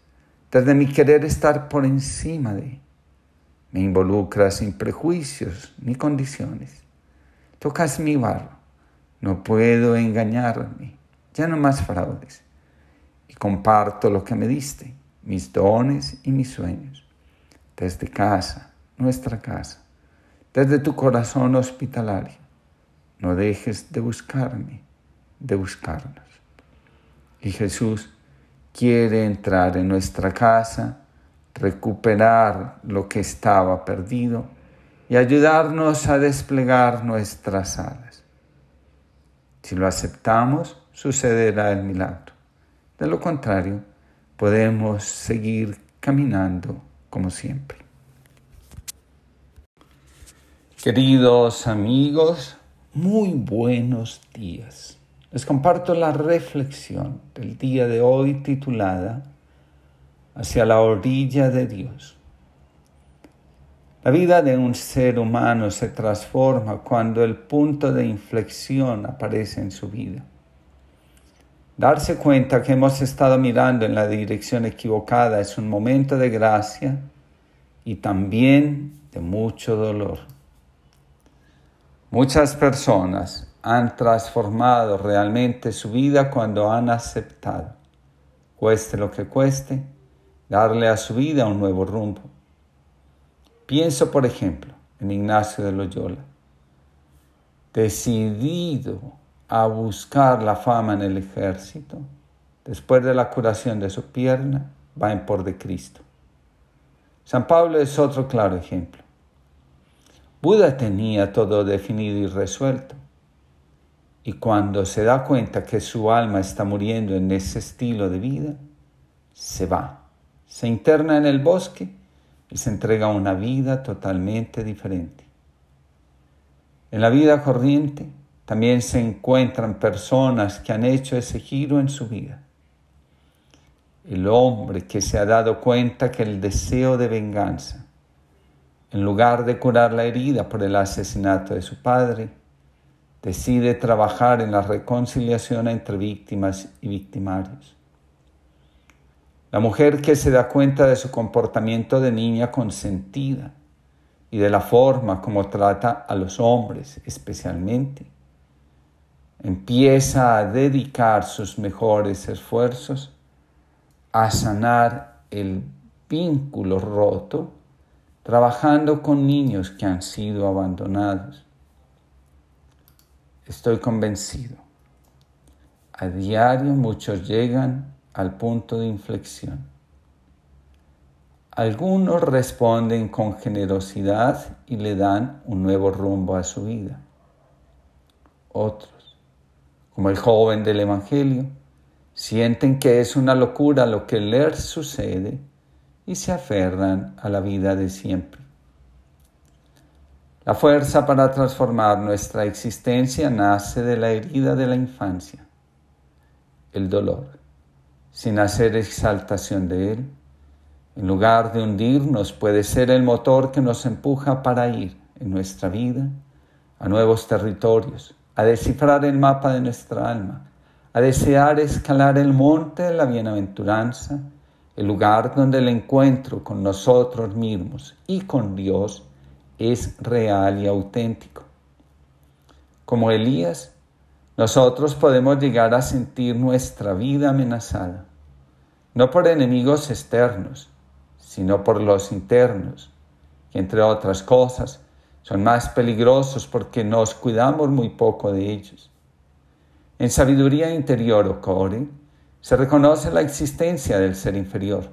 Speaker 1: desde mi querer estar por encima de me involucras sin prejuicios ni condiciones. Tocas mi barro. No puedo engañarme. Ya no más fraudes. Comparto lo que me diste, mis dones y mis sueños. Desde casa, nuestra casa. Desde tu corazón hospitalario. No dejes de buscarme, de buscarnos. Y Jesús quiere entrar en nuestra casa recuperar lo que estaba perdido y ayudarnos a desplegar nuestras alas. Si lo aceptamos, sucederá el milagro. De lo contrario, podemos seguir caminando como siempre. Queridos amigos, muy buenos días. Les comparto la reflexión del día de hoy titulada hacia la orilla de Dios. La vida de un ser humano se transforma cuando el punto de inflexión aparece en su vida. Darse cuenta que hemos estado mirando en la dirección equivocada es un momento de gracia y también de mucho dolor. Muchas personas han transformado realmente su vida cuando han aceptado, cueste lo que cueste, darle a su vida un nuevo rumbo. Pienso, por ejemplo, en Ignacio de Loyola, decidido a buscar la fama en el ejército, después de la curación de su pierna, va en por de Cristo. San Pablo es otro claro ejemplo. Buda tenía todo definido y resuelto. Y cuando se da cuenta que su alma está muriendo en ese estilo de vida, se va se interna en el bosque y se entrega a una vida totalmente diferente. En la vida corriente también se encuentran personas que han hecho ese giro en su vida. El hombre que se ha dado cuenta que el deseo de venganza, en lugar de curar la herida por el asesinato de su padre, decide trabajar en la reconciliación entre víctimas y victimarios. La mujer que se da cuenta de su comportamiento de niña consentida y de la forma como trata a los hombres especialmente, empieza a dedicar sus mejores esfuerzos a sanar el vínculo roto, trabajando con niños que han sido abandonados. Estoy convencido. A diario muchos llegan al punto de inflexión. Algunos responden con generosidad y le dan un nuevo rumbo a su vida. Otros, como el joven del Evangelio, sienten que es una locura lo que les sucede y se aferran a la vida de siempre. La fuerza para transformar nuestra existencia nace de la herida de la infancia, el dolor, sin hacer exaltación de él. En lugar de hundirnos, puede ser el motor que nos empuja para ir en nuestra vida a nuevos territorios, a descifrar el mapa de nuestra alma, a desear escalar el monte de la bienaventuranza, el lugar donde el encuentro con nosotros mismos y con Dios es real y auténtico. Como Elías, nosotros podemos llegar a sentir nuestra vida amenazada, no por enemigos externos, sino por los internos, que entre otras cosas son más peligrosos porque nos cuidamos muy poco de ellos. En sabiduría interior o core se reconoce la existencia del ser inferior,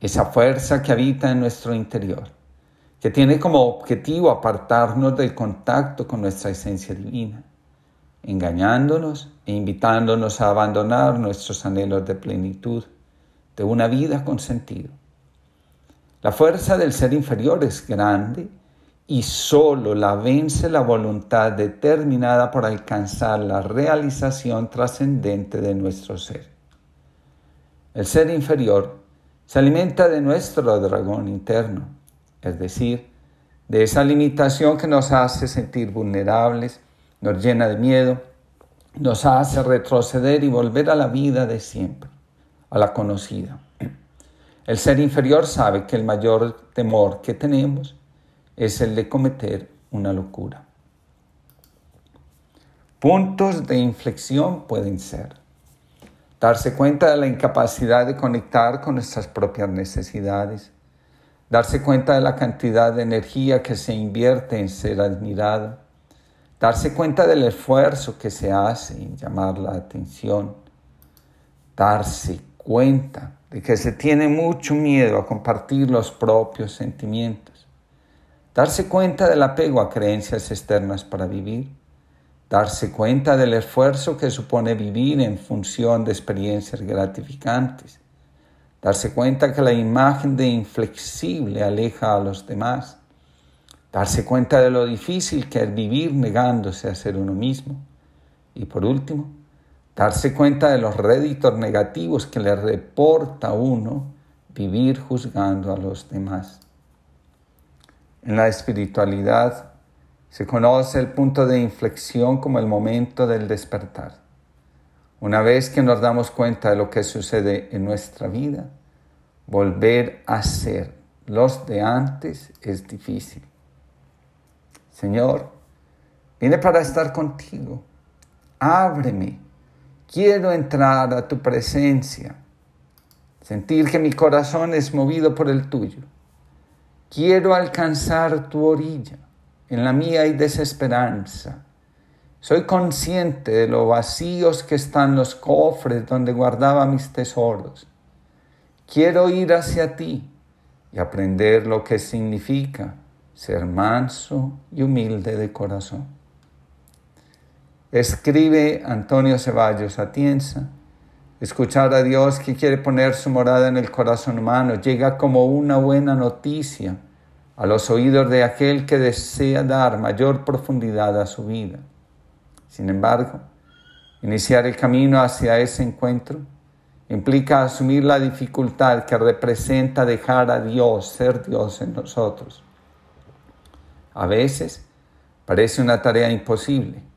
Speaker 1: esa fuerza que habita en nuestro interior, que tiene como objetivo apartarnos del contacto con nuestra esencia divina, engañándonos e invitándonos a abandonar nuestros anhelos de plenitud, de una vida con sentido. La fuerza del ser inferior es grande y solo la vence la voluntad determinada por alcanzar la realización trascendente de nuestro ser. El ser inferior se alimenta de nuestro dragón interno, es decir, de esa limitación que nos hace sentir vulnerables, nos llena de miedo, nos hace retroceder y volver a la vida de siempre, a la conocida. El ser inferior sabe que el mayor temor que tenemos es el de cometer una locura. Puntos de inflexión pueden ser darse cuenta de la incapacidad de conectar con nuestras propias necesidades, darse cuenta de la cantidad de energía que se invierte en ser admirado, darse cuenta del esfuerzo que se hace en llamar la atención, darse cuenta de que se tiene mucho miedo a compartir los propios sentimientos, darse cuenta del apego a creencias externas para vivir, darse cuenta del esfuerzo que supone vivir en función de experiencias gratificantes, darse cuenta que la imagen de inflexible aleja a los demás, darse cuenta de lo difícil que es vivir negándose a ser uno mismo. Y por último, darse cuenta de los réditos negativos que le reporta uno vivir juzgando a los demás. En la espiritualidad se conoce el punto de inflexión como el momento del despertar. Una vez que nos damos cuenta de lo que sucede en nuestra vida, volver a ser los de antes es difícil. Señor, vine para estar contigo. Ábreme. Quiero entrar a tu presencia. Sentir que mi corazón es movido por el tuyo. Quiero alcanzar tu orilla. En la mía hay desesperanza. Soy consciente de lo vacíos que están los cofres donde guardaba mis tesoros. Quiero ir hacia ti y aprender lo que significa ser manso y humilde de corazón. Escribe Antonio Ceballos Atienza Escuchar a Dios que quiere poner su morada en el corazón humano llega como una buena noticia a los oídos de aquel que desea dar mayor profundidad a su vida. Sin embargo, iniciar el camino hacia ese encuentro implica asumir la dificultad que representa dejar a Dios ser Dios en nosotros. A veces parece una tarea imposible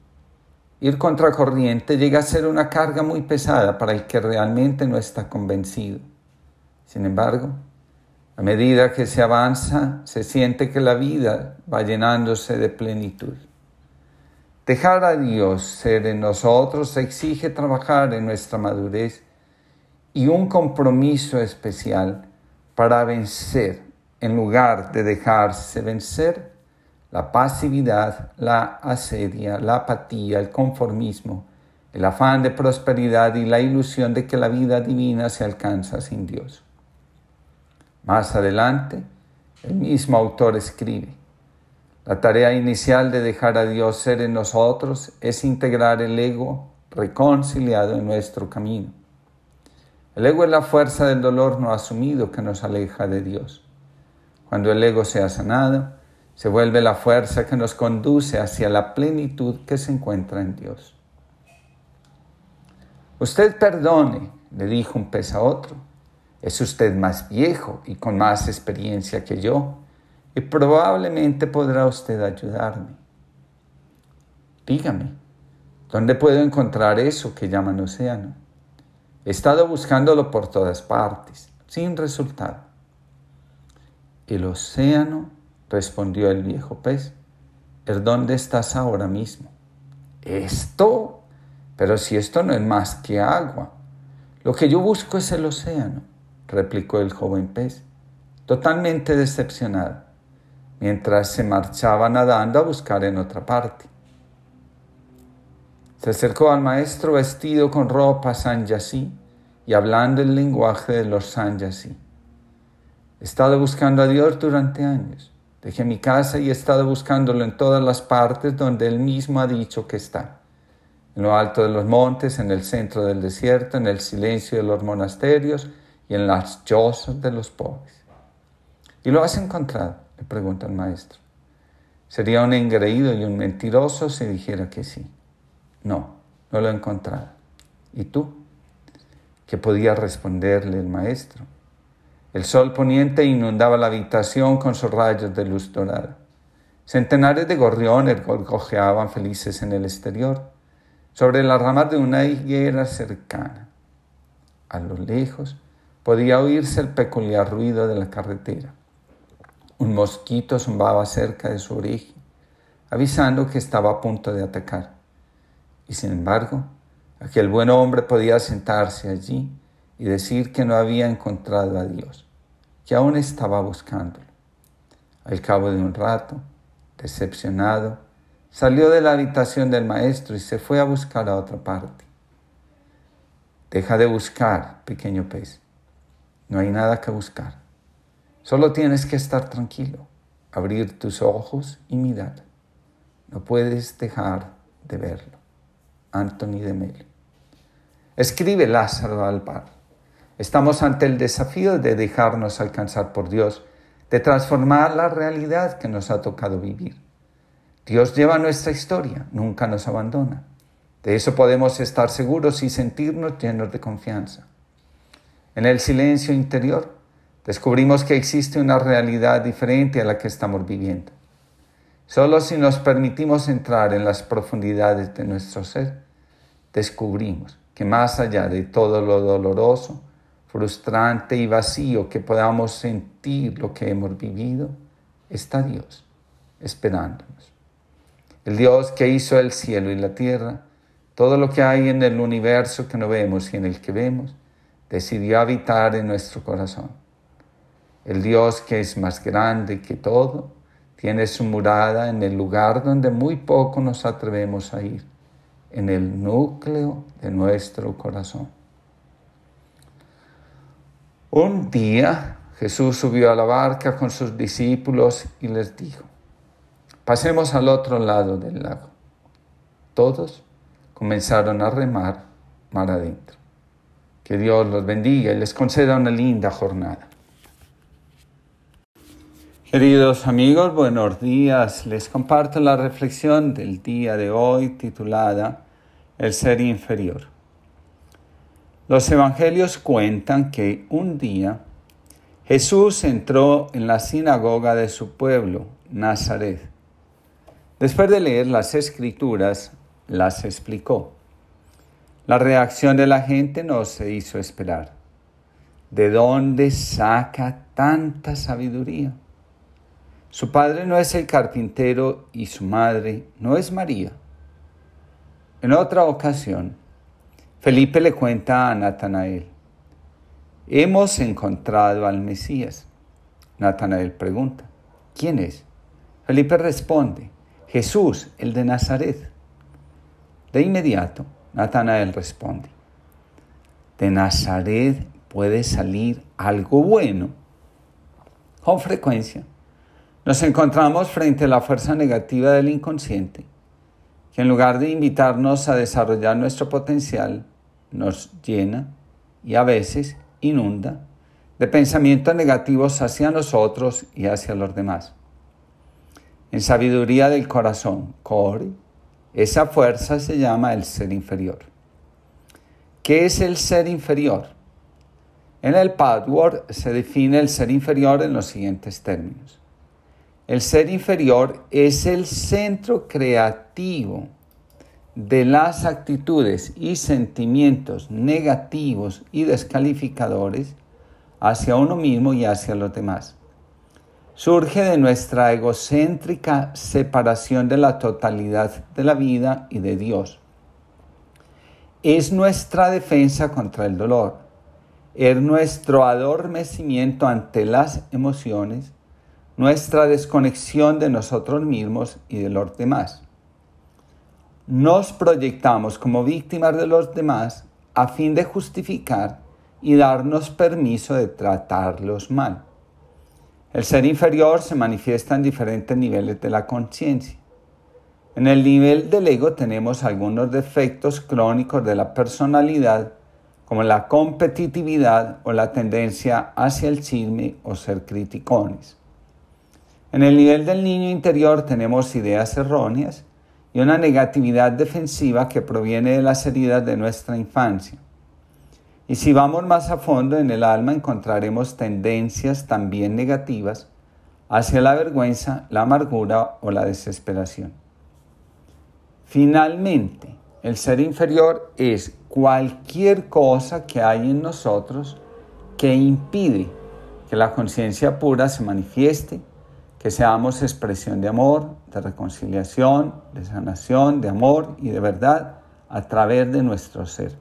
Speaker 1: Ir contracorriente llega a ser una carga muy pesada para el que realmente no está convencido. Sin embargo, a medida que se avanza, se siente que la vida va llenándose de plenitud. Dejar a Dios ser en nosotros exige trabajar en nuestra madurez y un compromiso especial para vencer, en lugar de dejarse vencer, la pasividad, la asedia, la apatía, el conformismo, el afán de prosperidad y la ilusión de que la vida divina se alcanza sin Dios. Más adelante, el mismo autor escribe, la tarea inicial de dejar a Dios ser en nosotros es integrar el ego reconciliado en nuestro camino. El ego es la fuerza del dolor no asumido que nos aleja de Dios. Cuando el ego se ha sanado, se vuelve la fuerza que nos conduce hacia la plenitud que se encuentra en Dios. Usted perdone, le dijo un pez a otro. Es usted más viejo y con más experiencia que yo y probablemente podrá usted ayudarme. Dígame, ¿dónde puedo encontrar eso que llaman océano? He estado buscándolo por todas partes, sin resultado. El océano, respondió el viejo pez, es donde estás ahora mismo. ¿Esto? Pero si esto no es más que agua. Lo que yo busco es el océano, replicó el joven pez, totalmente decepcionado mientras se marchaba nadando a buscar en otra parte. Se acercó al maestro vestido con ropa sanyasí y hablando el lenguaje de los sanyasí. He estado buscando a Dios durante años. Dejé mi casa y he estado buscándolo en todas las partes donde Él mismo ha dicho que está. En lo alto de los montes, en el centro del desierto, en el silencio de los monasterios y en las chozas de los pobres. Y lo has encontrado le pregunta el maestro. Sería un engreído y un mentiroso si dijera que sí. No, no lo he encontrado. ¿Y tú? ¿Qué podía responderle el maestro? El sol poniente inundaba la habitación con sus rayos de luz dorada. Centenares de gorriones gorgojeaban felices en el exterior, sobre las ramas de una higuera cercana. A lo lejos podía oírse el peculiar ruido de la carretera. Un mosquito zumbaba cerca de su origen, avisando que estaba a punto de atacar. Y sin embargo, aquel buen hombre podía sentarse allí y decir que no había encontrado a Dios, que aún estaba buscándolo. Al cabo de un rato, decepcionado, salió de la habitación del maestro y se fue a buscar a otra parte. Deja de buscar, pequeño pez. No hay nada que buscar. Solo tienes que estar tranquilo, abrir tus ojos y mirar. No puedes dejar de verlo. Anthony de Mel. Escribe Lázaro al par. Estamos ante el desafío de dejarnos alcanzar por Dios, de transformar la realidad que nos ha tocado vivir. Dios lleva nuestra historia, nunca nos abandona. De eso podemos estar seguros y sentirnos llenos de confianza. En el silencio interior, descubrimos que existe una realidad diferente a la que estamos viviendo. Solo si nos permitimos entrar en las profundidades de nuestro ser, descubrimos que más allá de todo lo doloroso, frustrante y vacío que podamos sentir lo que hemos vivido, está Dios esperándonos. El Dios que hizo el cielo y la tierra, todo lo que hay en el universo que no vemos y en el que vemos, decidió habitar en nuestro corazón el Dios que es más grande que todo, tiene su morada en el lugar donde muy poco nos atrevemos a ir, en el núcleo de nuestro corazón. Un día Jesús subió a la barca con sus discípulos y les dijo, pasemos al otro lado del lago. Todos comenzaron a remar mar adentro. Que Dios los bendiga y les conceda una linda jornada. Queridos amigos, buenos días. Les comparto la reflexión del día de hoy titulada El ser inferior. Los evangelios cuentan que un día Jesús entró en la sinagoga de su pueblo, Nazaret. Después de leer las escrituras, las explicó. La reacción de la gente no se hizo esperar. ¿De dónde saca tanta sabiduría? Su padre no es el carpintero y su madre no es María, En otra ocasión, Felipe le cuenta a Natanael, hemos encontrado al Mesías. Natanael pregunta, ¿quién es? Felipe responde, Jesús, el de Nazaret. De inmediato, Natanael responde, de Nazaret puede salir algo bueno. Con frecuencia, nos encontramos frente a la fuerza negativa del inconsciente, que en lugar de invitarnos a desarrollar nuestro potencial, nos llena y a veces inunda de pensamientos negativos hacia nosotros y hacia los demás. En sabiduría del corazón, Core, esa fuerza se llama el ser inferior. ¿Qué es el ser inferior? En el Padward se define el ser inferior en los siguientes términos. El ser inferior es el centro creativo de las actitudes y sentimientos negativos y descalificadores hacia uno mismo y hacia los demás. Surge de nuestra egocéntrica separación de la totalidad de la vida y de Dios. Es nuestra defensa contra el dolor. Es nuestro adormecimiento ante las emociones nuestra desconexión de nosotros mismos y de los demás. Nos proyectamos como víctimas de los demás a fin de justificar y darnos permiso de tratarlos mal. El ser inferior se manifiesta en diferentes niveles de la conciencia. En el nivel del ego tenemos algunos defectos crónicos de la personalidad, como la competitividad o la tendencia hacia el chisme o ser criticones. En el nivel del niño interior tenemos ideas erróneas y una negatividad defensiva que proviene de las heridas de nuestra infancia. Y si vamos más a fondo en el alma encontraremos tendencias también negativas hacia la vergüenza, la amargura o la desesperación. Finalmente, el ser inferior es cualquier cosa que hay en nosotros que impide que la conciencia pura se manifieste que seamos expresión de amor, de reconciliación, de sanación, de amor y de verdad a través de nuestro ser.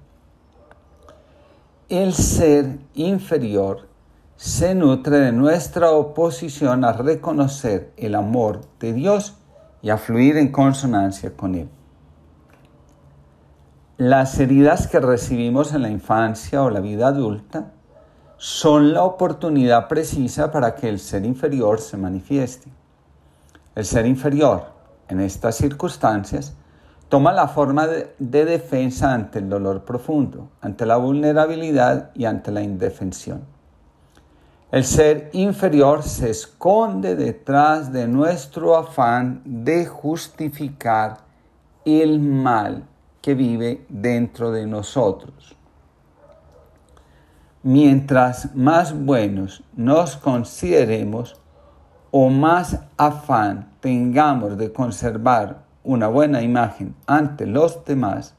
Speaker 1: El ser inferior se nutre de nuestra oposición a reconocer el amor de Dios y a fluir en consonancia con Él. Las heridas que recibimos en la infancia o la vida adulta son la oportunidad precisa para que el ser inferior se manifieste. El ser inferior, en estas circunstancias, toma la forma de, defensa ante el dolor profundo, ante la vulnerabilidad y ante la indefensión. El ser inferior se esconde detrás de nuestro afán de justificar el mal que vive dentro de nosotros. Mientras más buenos nos consideremos o más afán tengamos de conservar una buena imagen ante los demás,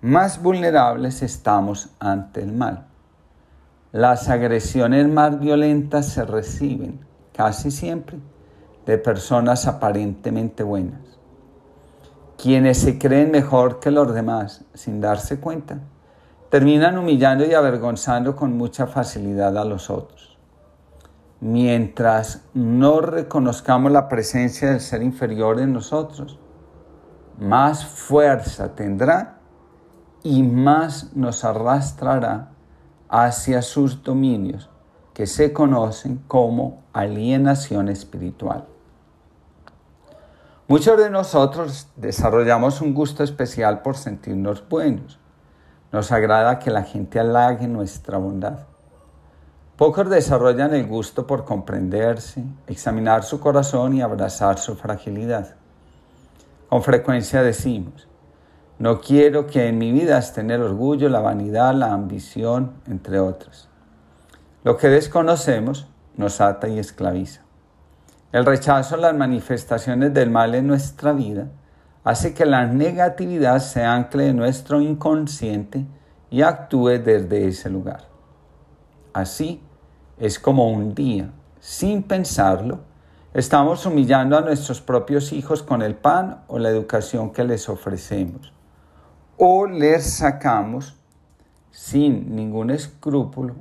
Speaker 1: más vulnerables estamos ante el mal. Las agresiones más violentas se reciben casi siempre de personas aparentemente buenas, quienes se creen mejor que los demás sin darse cuenta terminan humillando y avergonzando con mucha facilidad a los otros. Mientras no reconozcamos la presencia del ser inferior en nosotros, más fuerza tendrá y más nos arrastrará hacia sus dominios que se conocen como alienación espiritual. Muchos de nosotros desarrollamos un gusto especial por sentirnos buenos nos agrada que la gente halague nuestra bondad. Pocos desarrollan el gusto por comprenderse, examinar su corazón y abrazar su fragilidad. Con frecuencia decimos, no quiero que en mi vida estén el orgullo, la vanidad, la ambición, entre otras. Lo que desconocemos nos ata y esclaviza. El rechazo a las manifestaciones del mal en nuestra vida hace que la negatividad se ancle en nuestro inconsciente y actúe desde ese lugar. Así es como un día, sin pensarlo, estamos humillando a nuestros propios hijos con el pan o la educación que les ofrecemos, o les sacamos sin ningún escrúpulo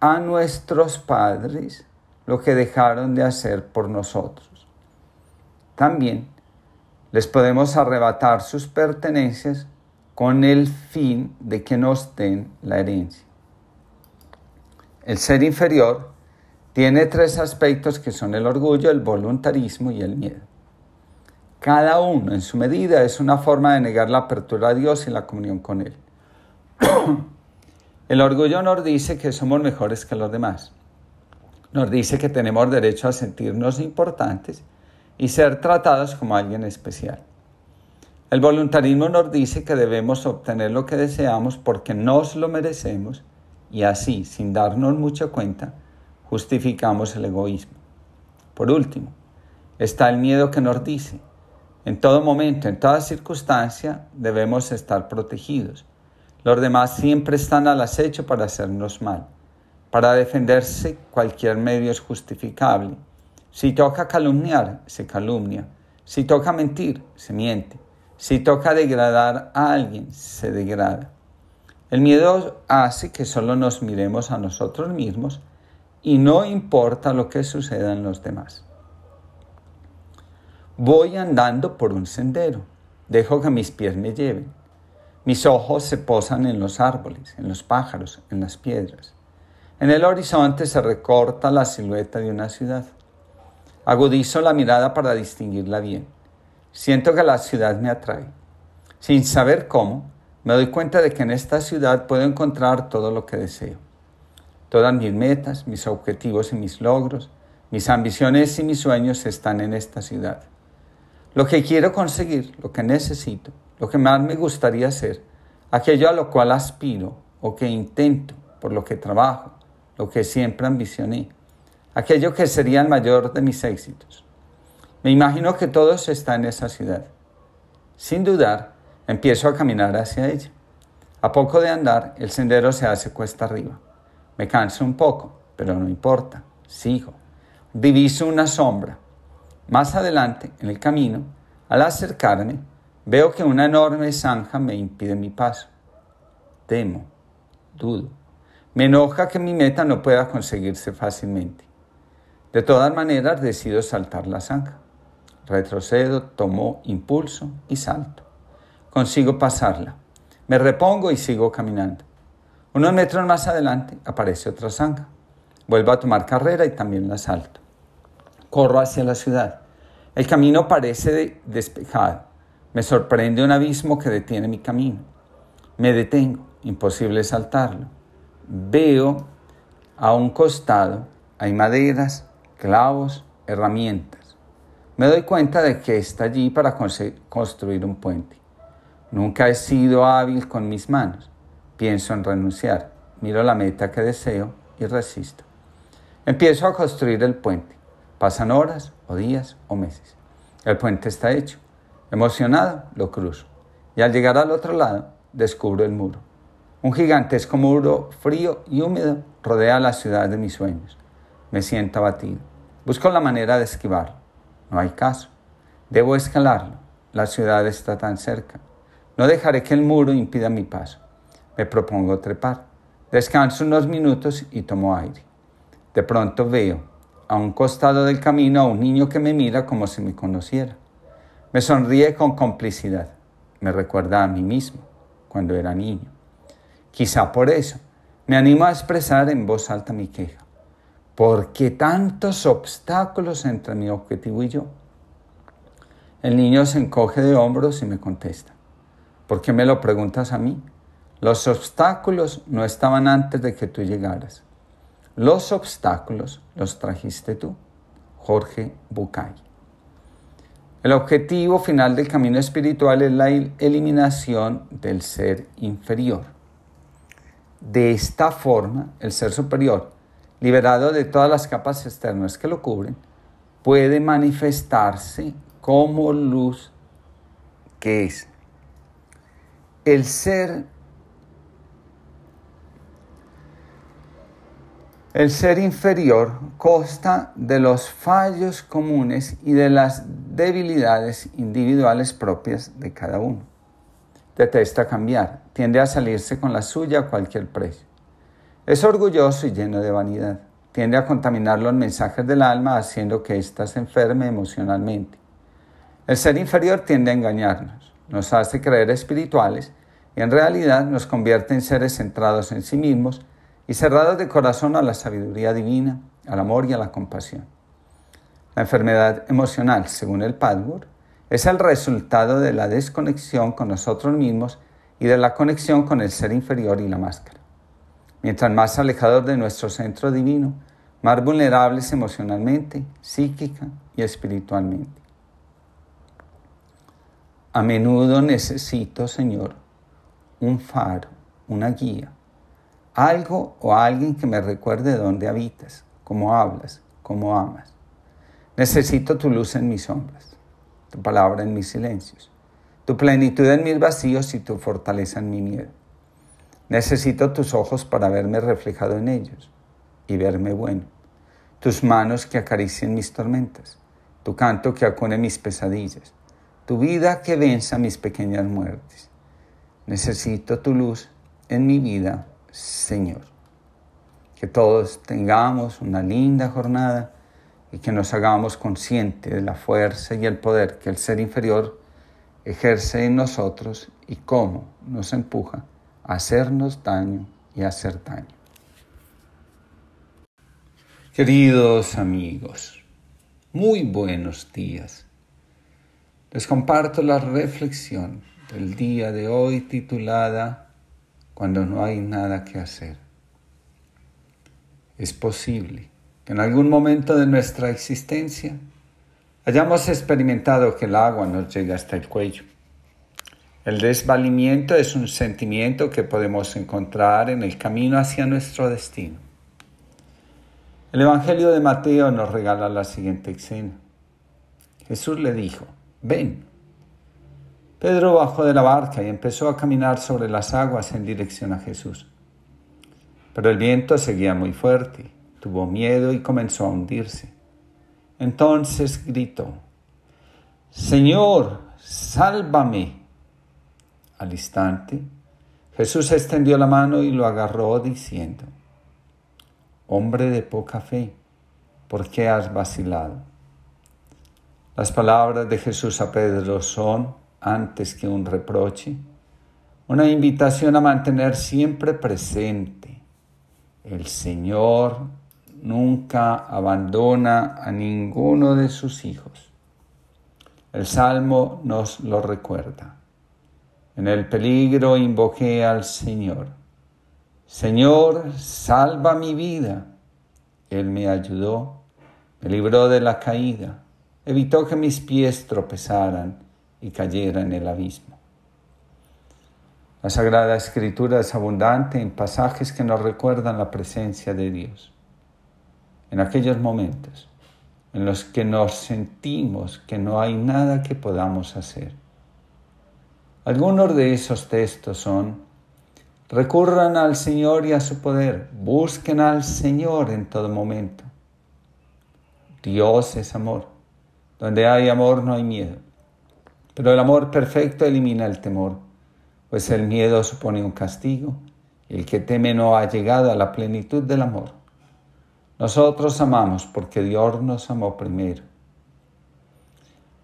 Speaker 1: a nuestros padres lo que dejaron de hacer por nosotros. También les podemos arrebatar sus pertenencias con el fin de que nos den la herencia. El ser inferior tiene tres aspectos que son el orgullo, el voluntarismo y el miedo. Cada uno en su medida es una forma de negar la apertura a Dios y la comunión con Él. el orgullo nos dice que somos mejores que los demás. Nos dice que tenemos derecho a sentirnos importantes y ser tratados como alguien especial. El voluntarismo nos dice que debemos obtener lo que deseamos porque nos lo merecemos y así, sin darnos mucha cuenta, justificamos el egoísmo. Por último, está el miedo que nos dice, en todo momento, en toda circunstancia, debemos estar protegidos. Los demás siempre están al acecho para hacernos mal. Para defenderse, cualquier medio es justificable. Si toca calumniar, se calumnia. Si toca mentir, se miente. Si toca degradar a alguien, se degrada. El miedo hace que solo nos miremos a nosotros mismos y no importa lo que suceda en los demás. Voy andando por un sendero, dejo que mis pies me lleven. Mis ojos se posan en los árboles, en los pájaros, en las piedras. En el horizonte se recorta la silueta de una ciudad. Agudizo la mirada para distinguirla bien. Siento que la ciudad me atrae. Sin saber cómo, me doy cuenta de que en esta ciudad puedo encontrar todo lo que deseo. Todas mis metas, mis objetivos y mis logros, mis ambiciones y mis sueños están en esta ciudad. Lo que quiero conseguir, lo que necesito, lo que más me gustaría hacer, aquello a lo cual aspiro o que intento, por lo que trabajo, lo que siempre ambicioné, aquello que sería el mayor de mis éxitos. Me imagino que todo está en esa ciudad. Sin dudar, empiezo a caminar hacia ella. A poco de andar, el sendero se hace cuesta arriba. Me canso un poco, pero no importa, sigo. Diviso una sombra, más adelante, en el camino, al acercarme, veo que una enorme zanja me impide mi paso. Temo, dudo. Me enoja que mi meta no pueda conseguirse fácilmente. De todas maneras, decido saltar la zanja. Retrocedo, tomo impulso y salto. Consigo pasarla. Me repongo y sigo caminando. Unos metros más adelante aparece otra zanja. Vuelvo a tomar carrera y también la salto. Corro hacia la ciudad. El camino parece despejado. Me sorprende un abismo que detiene mi camino. Me detengo, imposible saltarlo. Veo a un costado, hay maderas, clavos, herramientas. Me doy cuenta de que está allí para construir un puente. Nunca he sido hábil con mis manos. Pienso en renunciar. Miro la meta que deseo y resisto. Empiezo a construir el puente. Pasan horas o días o meses. El puente está hecho. Emocionado, lo cruzo. Y al llegar al otro lado, descubro el muro. Un gigantesco muro frío y húmedo rodea la ciudad de mis sueños. Me siento abatido. Busco la manera de esquivarlo. No hay caso. Debo escalarlo. La ciudad está tan cerca. No dejaré que el muro impida mi paso. Me propongo trepar. Descanso unos minutos y tomo aire. De pronto veo a un costado del camino a un niño que me mira como si me conociera. Me sonríe con complicidad. Me recuerda a mí mismo, cuando era niño. Quizá por eso me animo a expresar en voz alta mi queja. ¿Por qué tantos obstáculos entre mi objetivo y yo? El niño se encoge de hombros y me contesta. ¿Por qué me lo preguntas a mí? Los obstáculos no estaban antes de que tú llegaras. Los obstáculos los trajiste tú. Jorge Bucay. El objetivo final del camino espiritual es la eliminación del ser inferior. De esta forma, el ser superior, liberado de todas las capas externas que lo cubren, puede manifestarse como luz que es. El ser El ser inferior consta de los fallos comunes y de las debilidades individuales propias de cada uno. Detesta cambiar, tiende a salirse con la suya a cualquier precio. Es orgulloso y lleno de vanidad. Tiende a contaminar los mensajes del alma haciendo que ésta se enferme emocionalmente. El ser inferior tiende a engañarnos, nos hace creer espirituales y en realidad nos convierte en seres centrados en sí mismos y cerrados de corazón a la sabiduría divina, al amor y a la compasión. La enfermedad emocional, según el Padwood, es el resultado de la desconexión con nosotros mismos y de la conexión con el ser inferior y la máscara. Mientras más alejados de nuestro centro divino, más vulnerables emocionalmente, psíquica y espiritualmente. A menudo necesito, Señor, un faro, una guía, algo o alguien que me recuerde dónde habitas, cómo hablas, cómo amas. Necesito tu luz en mis sombras, tu palabra en mis silencios, tu plenitud en mis vacíos y tu fortaleza en mi miedo. Necesito tus ojos para verme reflejado en ellos y verme bueno, tus manos que acaricien mis tormentas, tu canto que acune mis pesadillas, tu vida que venza mis pequeñas muertes. Necesito tu luz en mi vida Señor. Que todos tengamos una linda jornada y que nos hagamos conscientes de la fuerza y el poder que el ser inferior ejerce en nosotros y cómo nos empuja hacernos daño y hacer daño. Queridos amigos, muy buenos días. Les comparto la reflexión del día de hoy titulada cuando no hay nada que hacer. Es posible que en algún momento de nuestra existencia hayamos experimentado que el agua nos llega hasta el cuello. El desvalimiento es un sentimiento que podemos encontrar en el camino hacia nuestro destino. El Evangelio de Mateo nos regala la siguiente escena. Jesús le dijo, ven. Pedro bajó de la barca y empezó a caminar sobre las aguas en dirección a Jesús. Pero el viento seguía muy fuerte, tuvo miedo y comenzó a hundirse. Entonces gritó, Señor, sálvame. Al instante, Jesús extendió la mano y lo agarró diciendo, Hombre de poca fe, ¿por qué has vacilado? Las palabras de Jesús a Pedro son, antes que un reproche, una invitación a mantener siempre presente. El Señor nunca abandona a ninguno de sus hijos. El Salmo nos lo recuerda. En el peligro invoqué al Señor. Señor, salva mi vida. Él me ayudó, me libró de la caída, evitó que mis pies tropezaran y cayera en el abismo. La Sagrada Escritura es abundante en pasajes que nos recuerdan la presencia de Dios. En aquellos momentos en los que nos sentimos que no hay nada que podamos hacer. Algunos de esos textos son, recurran al Señor y a su poder, busquen al Señor en todo momento. Dios es amor. Donde hay amor no hay miedo. Pero el amor perfecto elimina el temor, pues el miedo supone un castigo y el que teme no ha llegado a la plenitud del amor. Nosotros amamos porque Dios nos amó primero.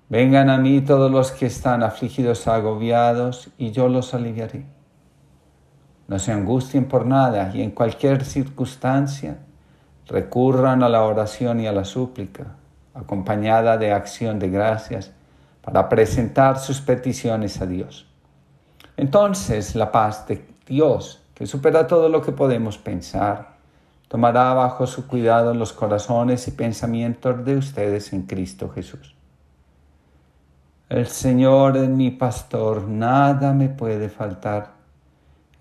Speaker 1: Vengan a mí todos los que están afligidos, agobiados, y yo los aliviaré. No se angustien por nada y en cualquier circunstancia recurran a la oración y a la súplica, acompañada de acción de gracias para presentar sus peticiones a Dios. Entonces la paz de Dios, que supera todo lo que podemos pensar, tomará bajo su cuidado los corazones y pensamientos de ustedes en Cristo Jesús. El Señor es mi pastor, nada me puede faltar.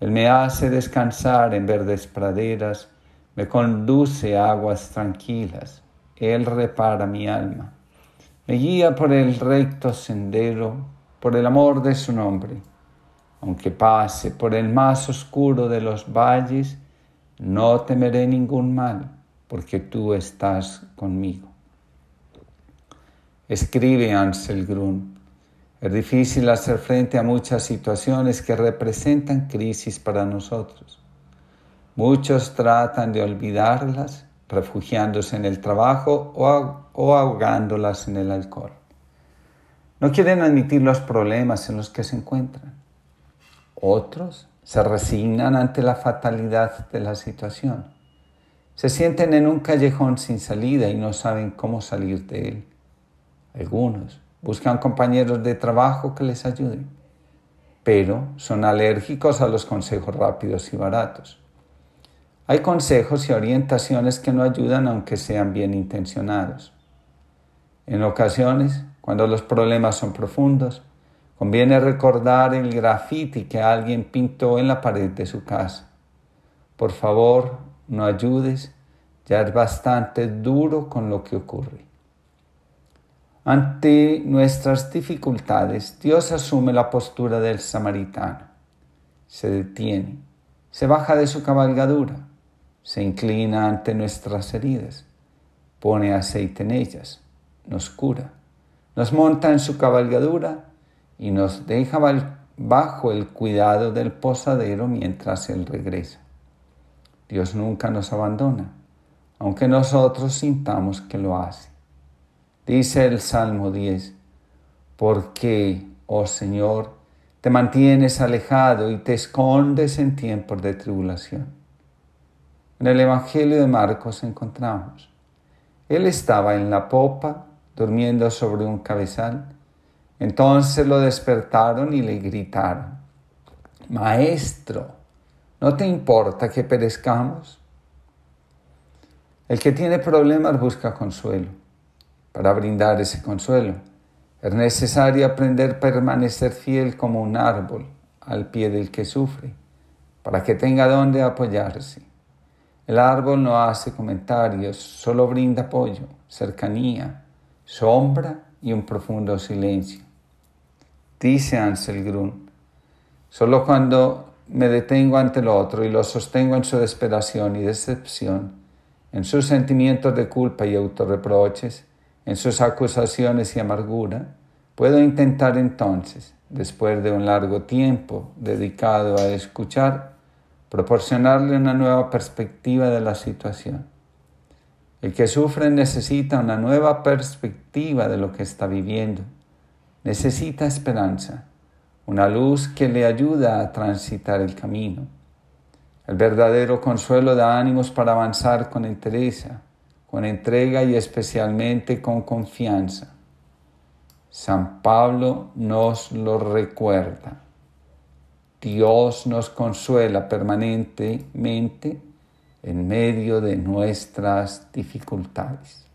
Speaker 1: Él me hace descansar en verdes praderas, me conduce a aguas tranquilas, Él repara mi alma me guía por el recto sendero, por el amor de su nombre. Aunque pase por el más oscuro de los valles, no temeré ningún mal, porque tú estás conmigo. Escribe Ansel Grun, Es difícil hacer frente a muchas situaciones que representan crisis para nosotros. Muchos tratan de olvidarlas refugiándose en el trabajo o ahogándolas en el alcohol. No quieren admitir los problemas en los que se encuentran. Otros se resignan ante la fatalidad de la situación. Se sienten en un callejón sin salida y no saben cómo salir de él. Algunos buscan compañeros de trabajo que les ayuden, pero son alérgicos a los consejos rápidos y baratos. Hay consejos y orientaciones que no ayudan aunque sean bien intencionados. En ocasiones, cuando los problemas son profundos, conviene recordar el grafiti que alguien pintó en la pared de su casa. Por favor, no ayudes, ya es bastante duro con lo que ocurre. Ante nuestras dificultades, Dios asume la postura del samaritano. Se detiene, se baja de su cabalgadura, se inclina ante nuestras heridas, pone aceite en ellas, nos cura, nos monta en su cabalgadura y nos deja bajo el cuidado del posadero mientras Él regresa. Dios nunca nos abandona, aunque nosotros sintamos que lo hace. Dice el Salmo 10, porque, oh Señor, te mantienes alejado y te escondes en tiempos de tribulación. En el Evangelio de Marcos encontramos, Él estaba en la popa, durmiendo sobre un cabezal. Entonces lo despertaron y le gritaron, Maestro, ¿no te importa que perezcamos? El que tiene problemas busca consuelo para brindar ese consuelo. Es necesario aprender a permanecer fiel como un árbol al pie del que sufre, para que tenga donde apoyarse. El árbol no hace comentarios, solo brinda apoyo, cercanía, sombra y un profundo silencio. Dice Ansel Grun, solo cuando me detengo ante el otro y lo sostengo en su desesperación y decepción, en sus sentimientos de culpa y autorreproches, en sus acusaciones y amargura, puedo intentar entonces, después de un largo tiempo dedicado a escuchar, proporcionarle una nueva perspectiva de la situación. El que sufre necesita una nueva perspectiva de lo que está viviendo. Necesita esperanza, una luz que le ayuda a transitar el camino. El verdadero consuelo da ánimos para avanzar con entereza, con entrega y especialmente con confianza. San Pablo nos lo recuerda. Dios nos consuela permanentemente en medio de nuestras dificultades.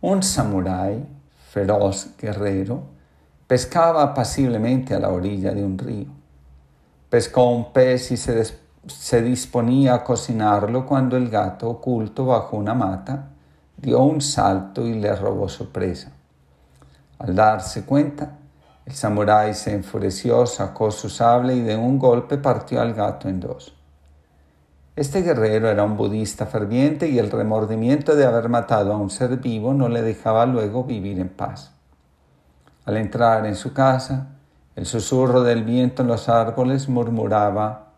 Speaker 1: Un samurái, feroz guerrero, pescaba apaciblemente a la orilla de un río. Pescó un pez y se se disponía a cocinarlo cuando el gato, oculto bajo una mata, dio un salto y le robó su presa. Al darse cuenta, el samurái se enfureció, sacó su sable y de un golpe partió al gato en dos. Este guerrero era un budista ferviente y el remordimiento de haber matado a un ser vivo no le dejaba luego vivir en paz. Al entrar en su casa, el susurro del viento en los árboles murmuraba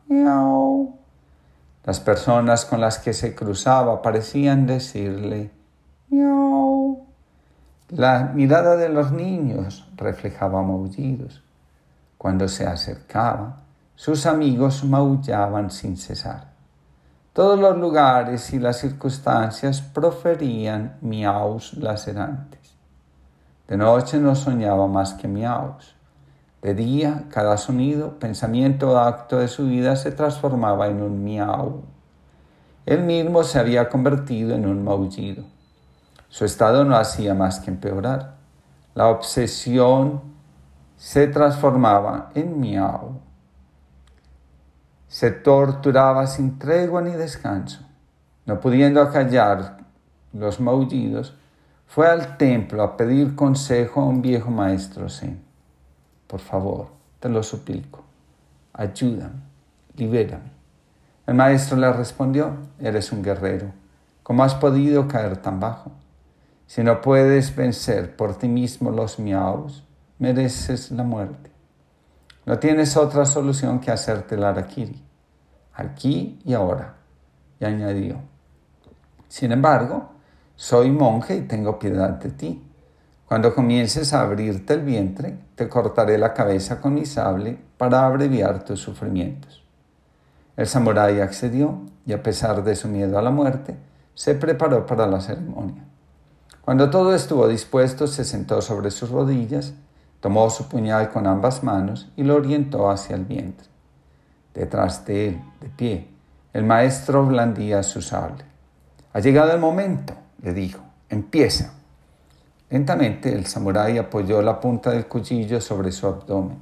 Speaker 1: las personas con las que se cruzaba parecían decirle miau. La mirada de los niños reflejaba maullidos. Cuando se acercaba, sus amigos maullaban sin cesar. Todos los lugares y las circunstancias proferían miaus lacerantes. De noche no soñaba más que miaus. De día, cada sonido, pensamiento o acto de su vida se transformaba en un miau. Él mismo se había convertido en un maullido. Su estado no hacía más que empeorar. La obsesión se transformaba en miau. Se torturaba sin tregua ni descanso. No pudiendo acallar los maullidos, fue al templo a pedir consejo a un viejo maestro zen. Por favor, te lo suplico. Ayúdame, libérame. El maestro le respondió, eres un guerrero. ¿Cómo has podido caer tan bajo? Si no puedes vencer por ti mismo los miaos, mereces la muerte. No tienes otra solución que hacerte el harakiri, aquí y ahora. Y añadió, sin embargo, soy monje y tengo piedad de ti. Cuando comiences a abrirte el vientre, cortaré la cabeza con mi sable para abreviar tus sufrimientos. El samurái accedió y a pesar de su miedo a la muerte, se preparó para la ceremonia. Cuando todo estuvo dispuesto, se sentó sobre sus rodillas, tomó su puñal con ambas manos y lo orientó hacia el vientre. Detrás de él, de pie, el maestro blandía su sable. Ha llegado el momento, le dijo, empieza. Lentamente el samurái apoyó la punta del cuchillo sobre su abdomen.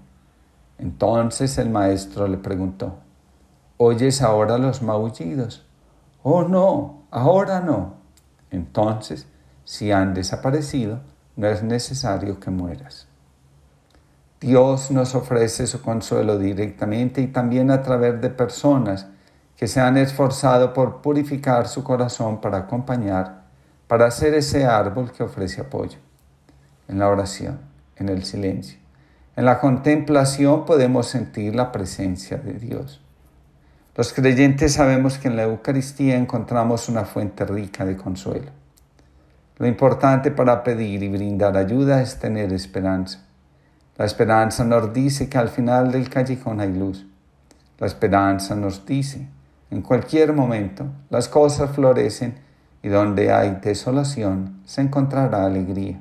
Speaker 1: Entonces el maestro le preguntó, ¿oyes ahora los maullidos? Oh, no, ahora no. Entonces, si han desaparecido, no es necesario que mueras. Dios nos ofrece su consuelo directamente y también a través de personas que se han esforzado por purificar su corazón para acompañar, para ser ese árbol que ofrece apoyo. En la oración, en el silencio, en la contemplación podemos sentir la presencia de Dios. Los creyentes sabemos que en la Eucaristía encontramos una fuente rica de consuelo. Lo importante para pedir y brindar ayuda es tener esperanza. La esperanza nos dice que al final del callejón hay luz. La esperanza nos dice, en cualquier momento, las cosas florecen y donde hay desolación se encontrará alegría.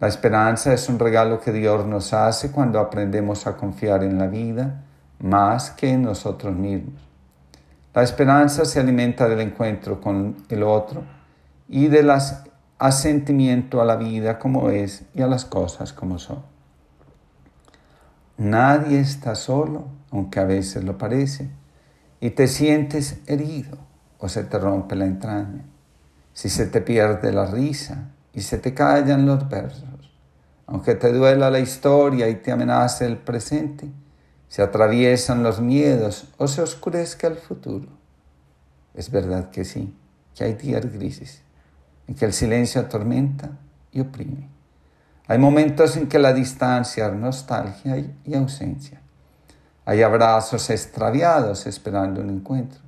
Speaker 1: La esperanza es un regalo que Dios nos hace cuando aprendemos a confiar en la vida más que en nosotros mismos. La esperanza se alimenta del encuentro con el otro y del asentimiento a la vida como es y a las cosas como son. Nadie está solo, aunque a veces lo parece, y te sientes herido o se te rompe la entraña, si se te pierde la risa y se te callan los versos, aunque te duela la historia y te amenace el presente, se atraviesan los miedos o se oscurezca el futuro. Es verdad que sí, que hay días grises, en que el silencio atormenta y oprime. Hay momentos en que la distancia, nostalgia y ausencia. Hay abrazos extraviados esperando un encuentro.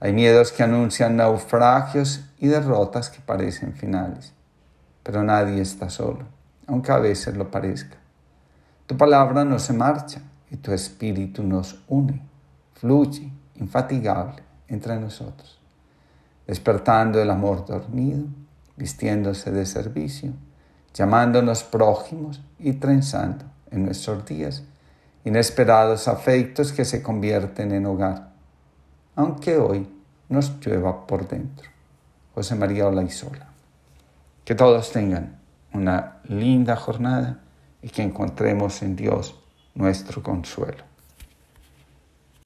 Speaker 1: Hay miedos que anuncian naufragios y derrotas que parecen finales. Pero nadie está solo, aunque a veces lo parezca. Tu palabra no se marcha, y tu espíritu nos une, fluye, infatigable entre nosotros, despertando el amor dormido, vistiéndose de servicio, llamándonos prójimos y trenzando en nuestros días inesperados afectos que se convierten en hogar, aunque hoy nos llueva por dentro. José María Olaizola. Que todos tengan una linda jornada y que encontremos en Dios nuestro consuelo.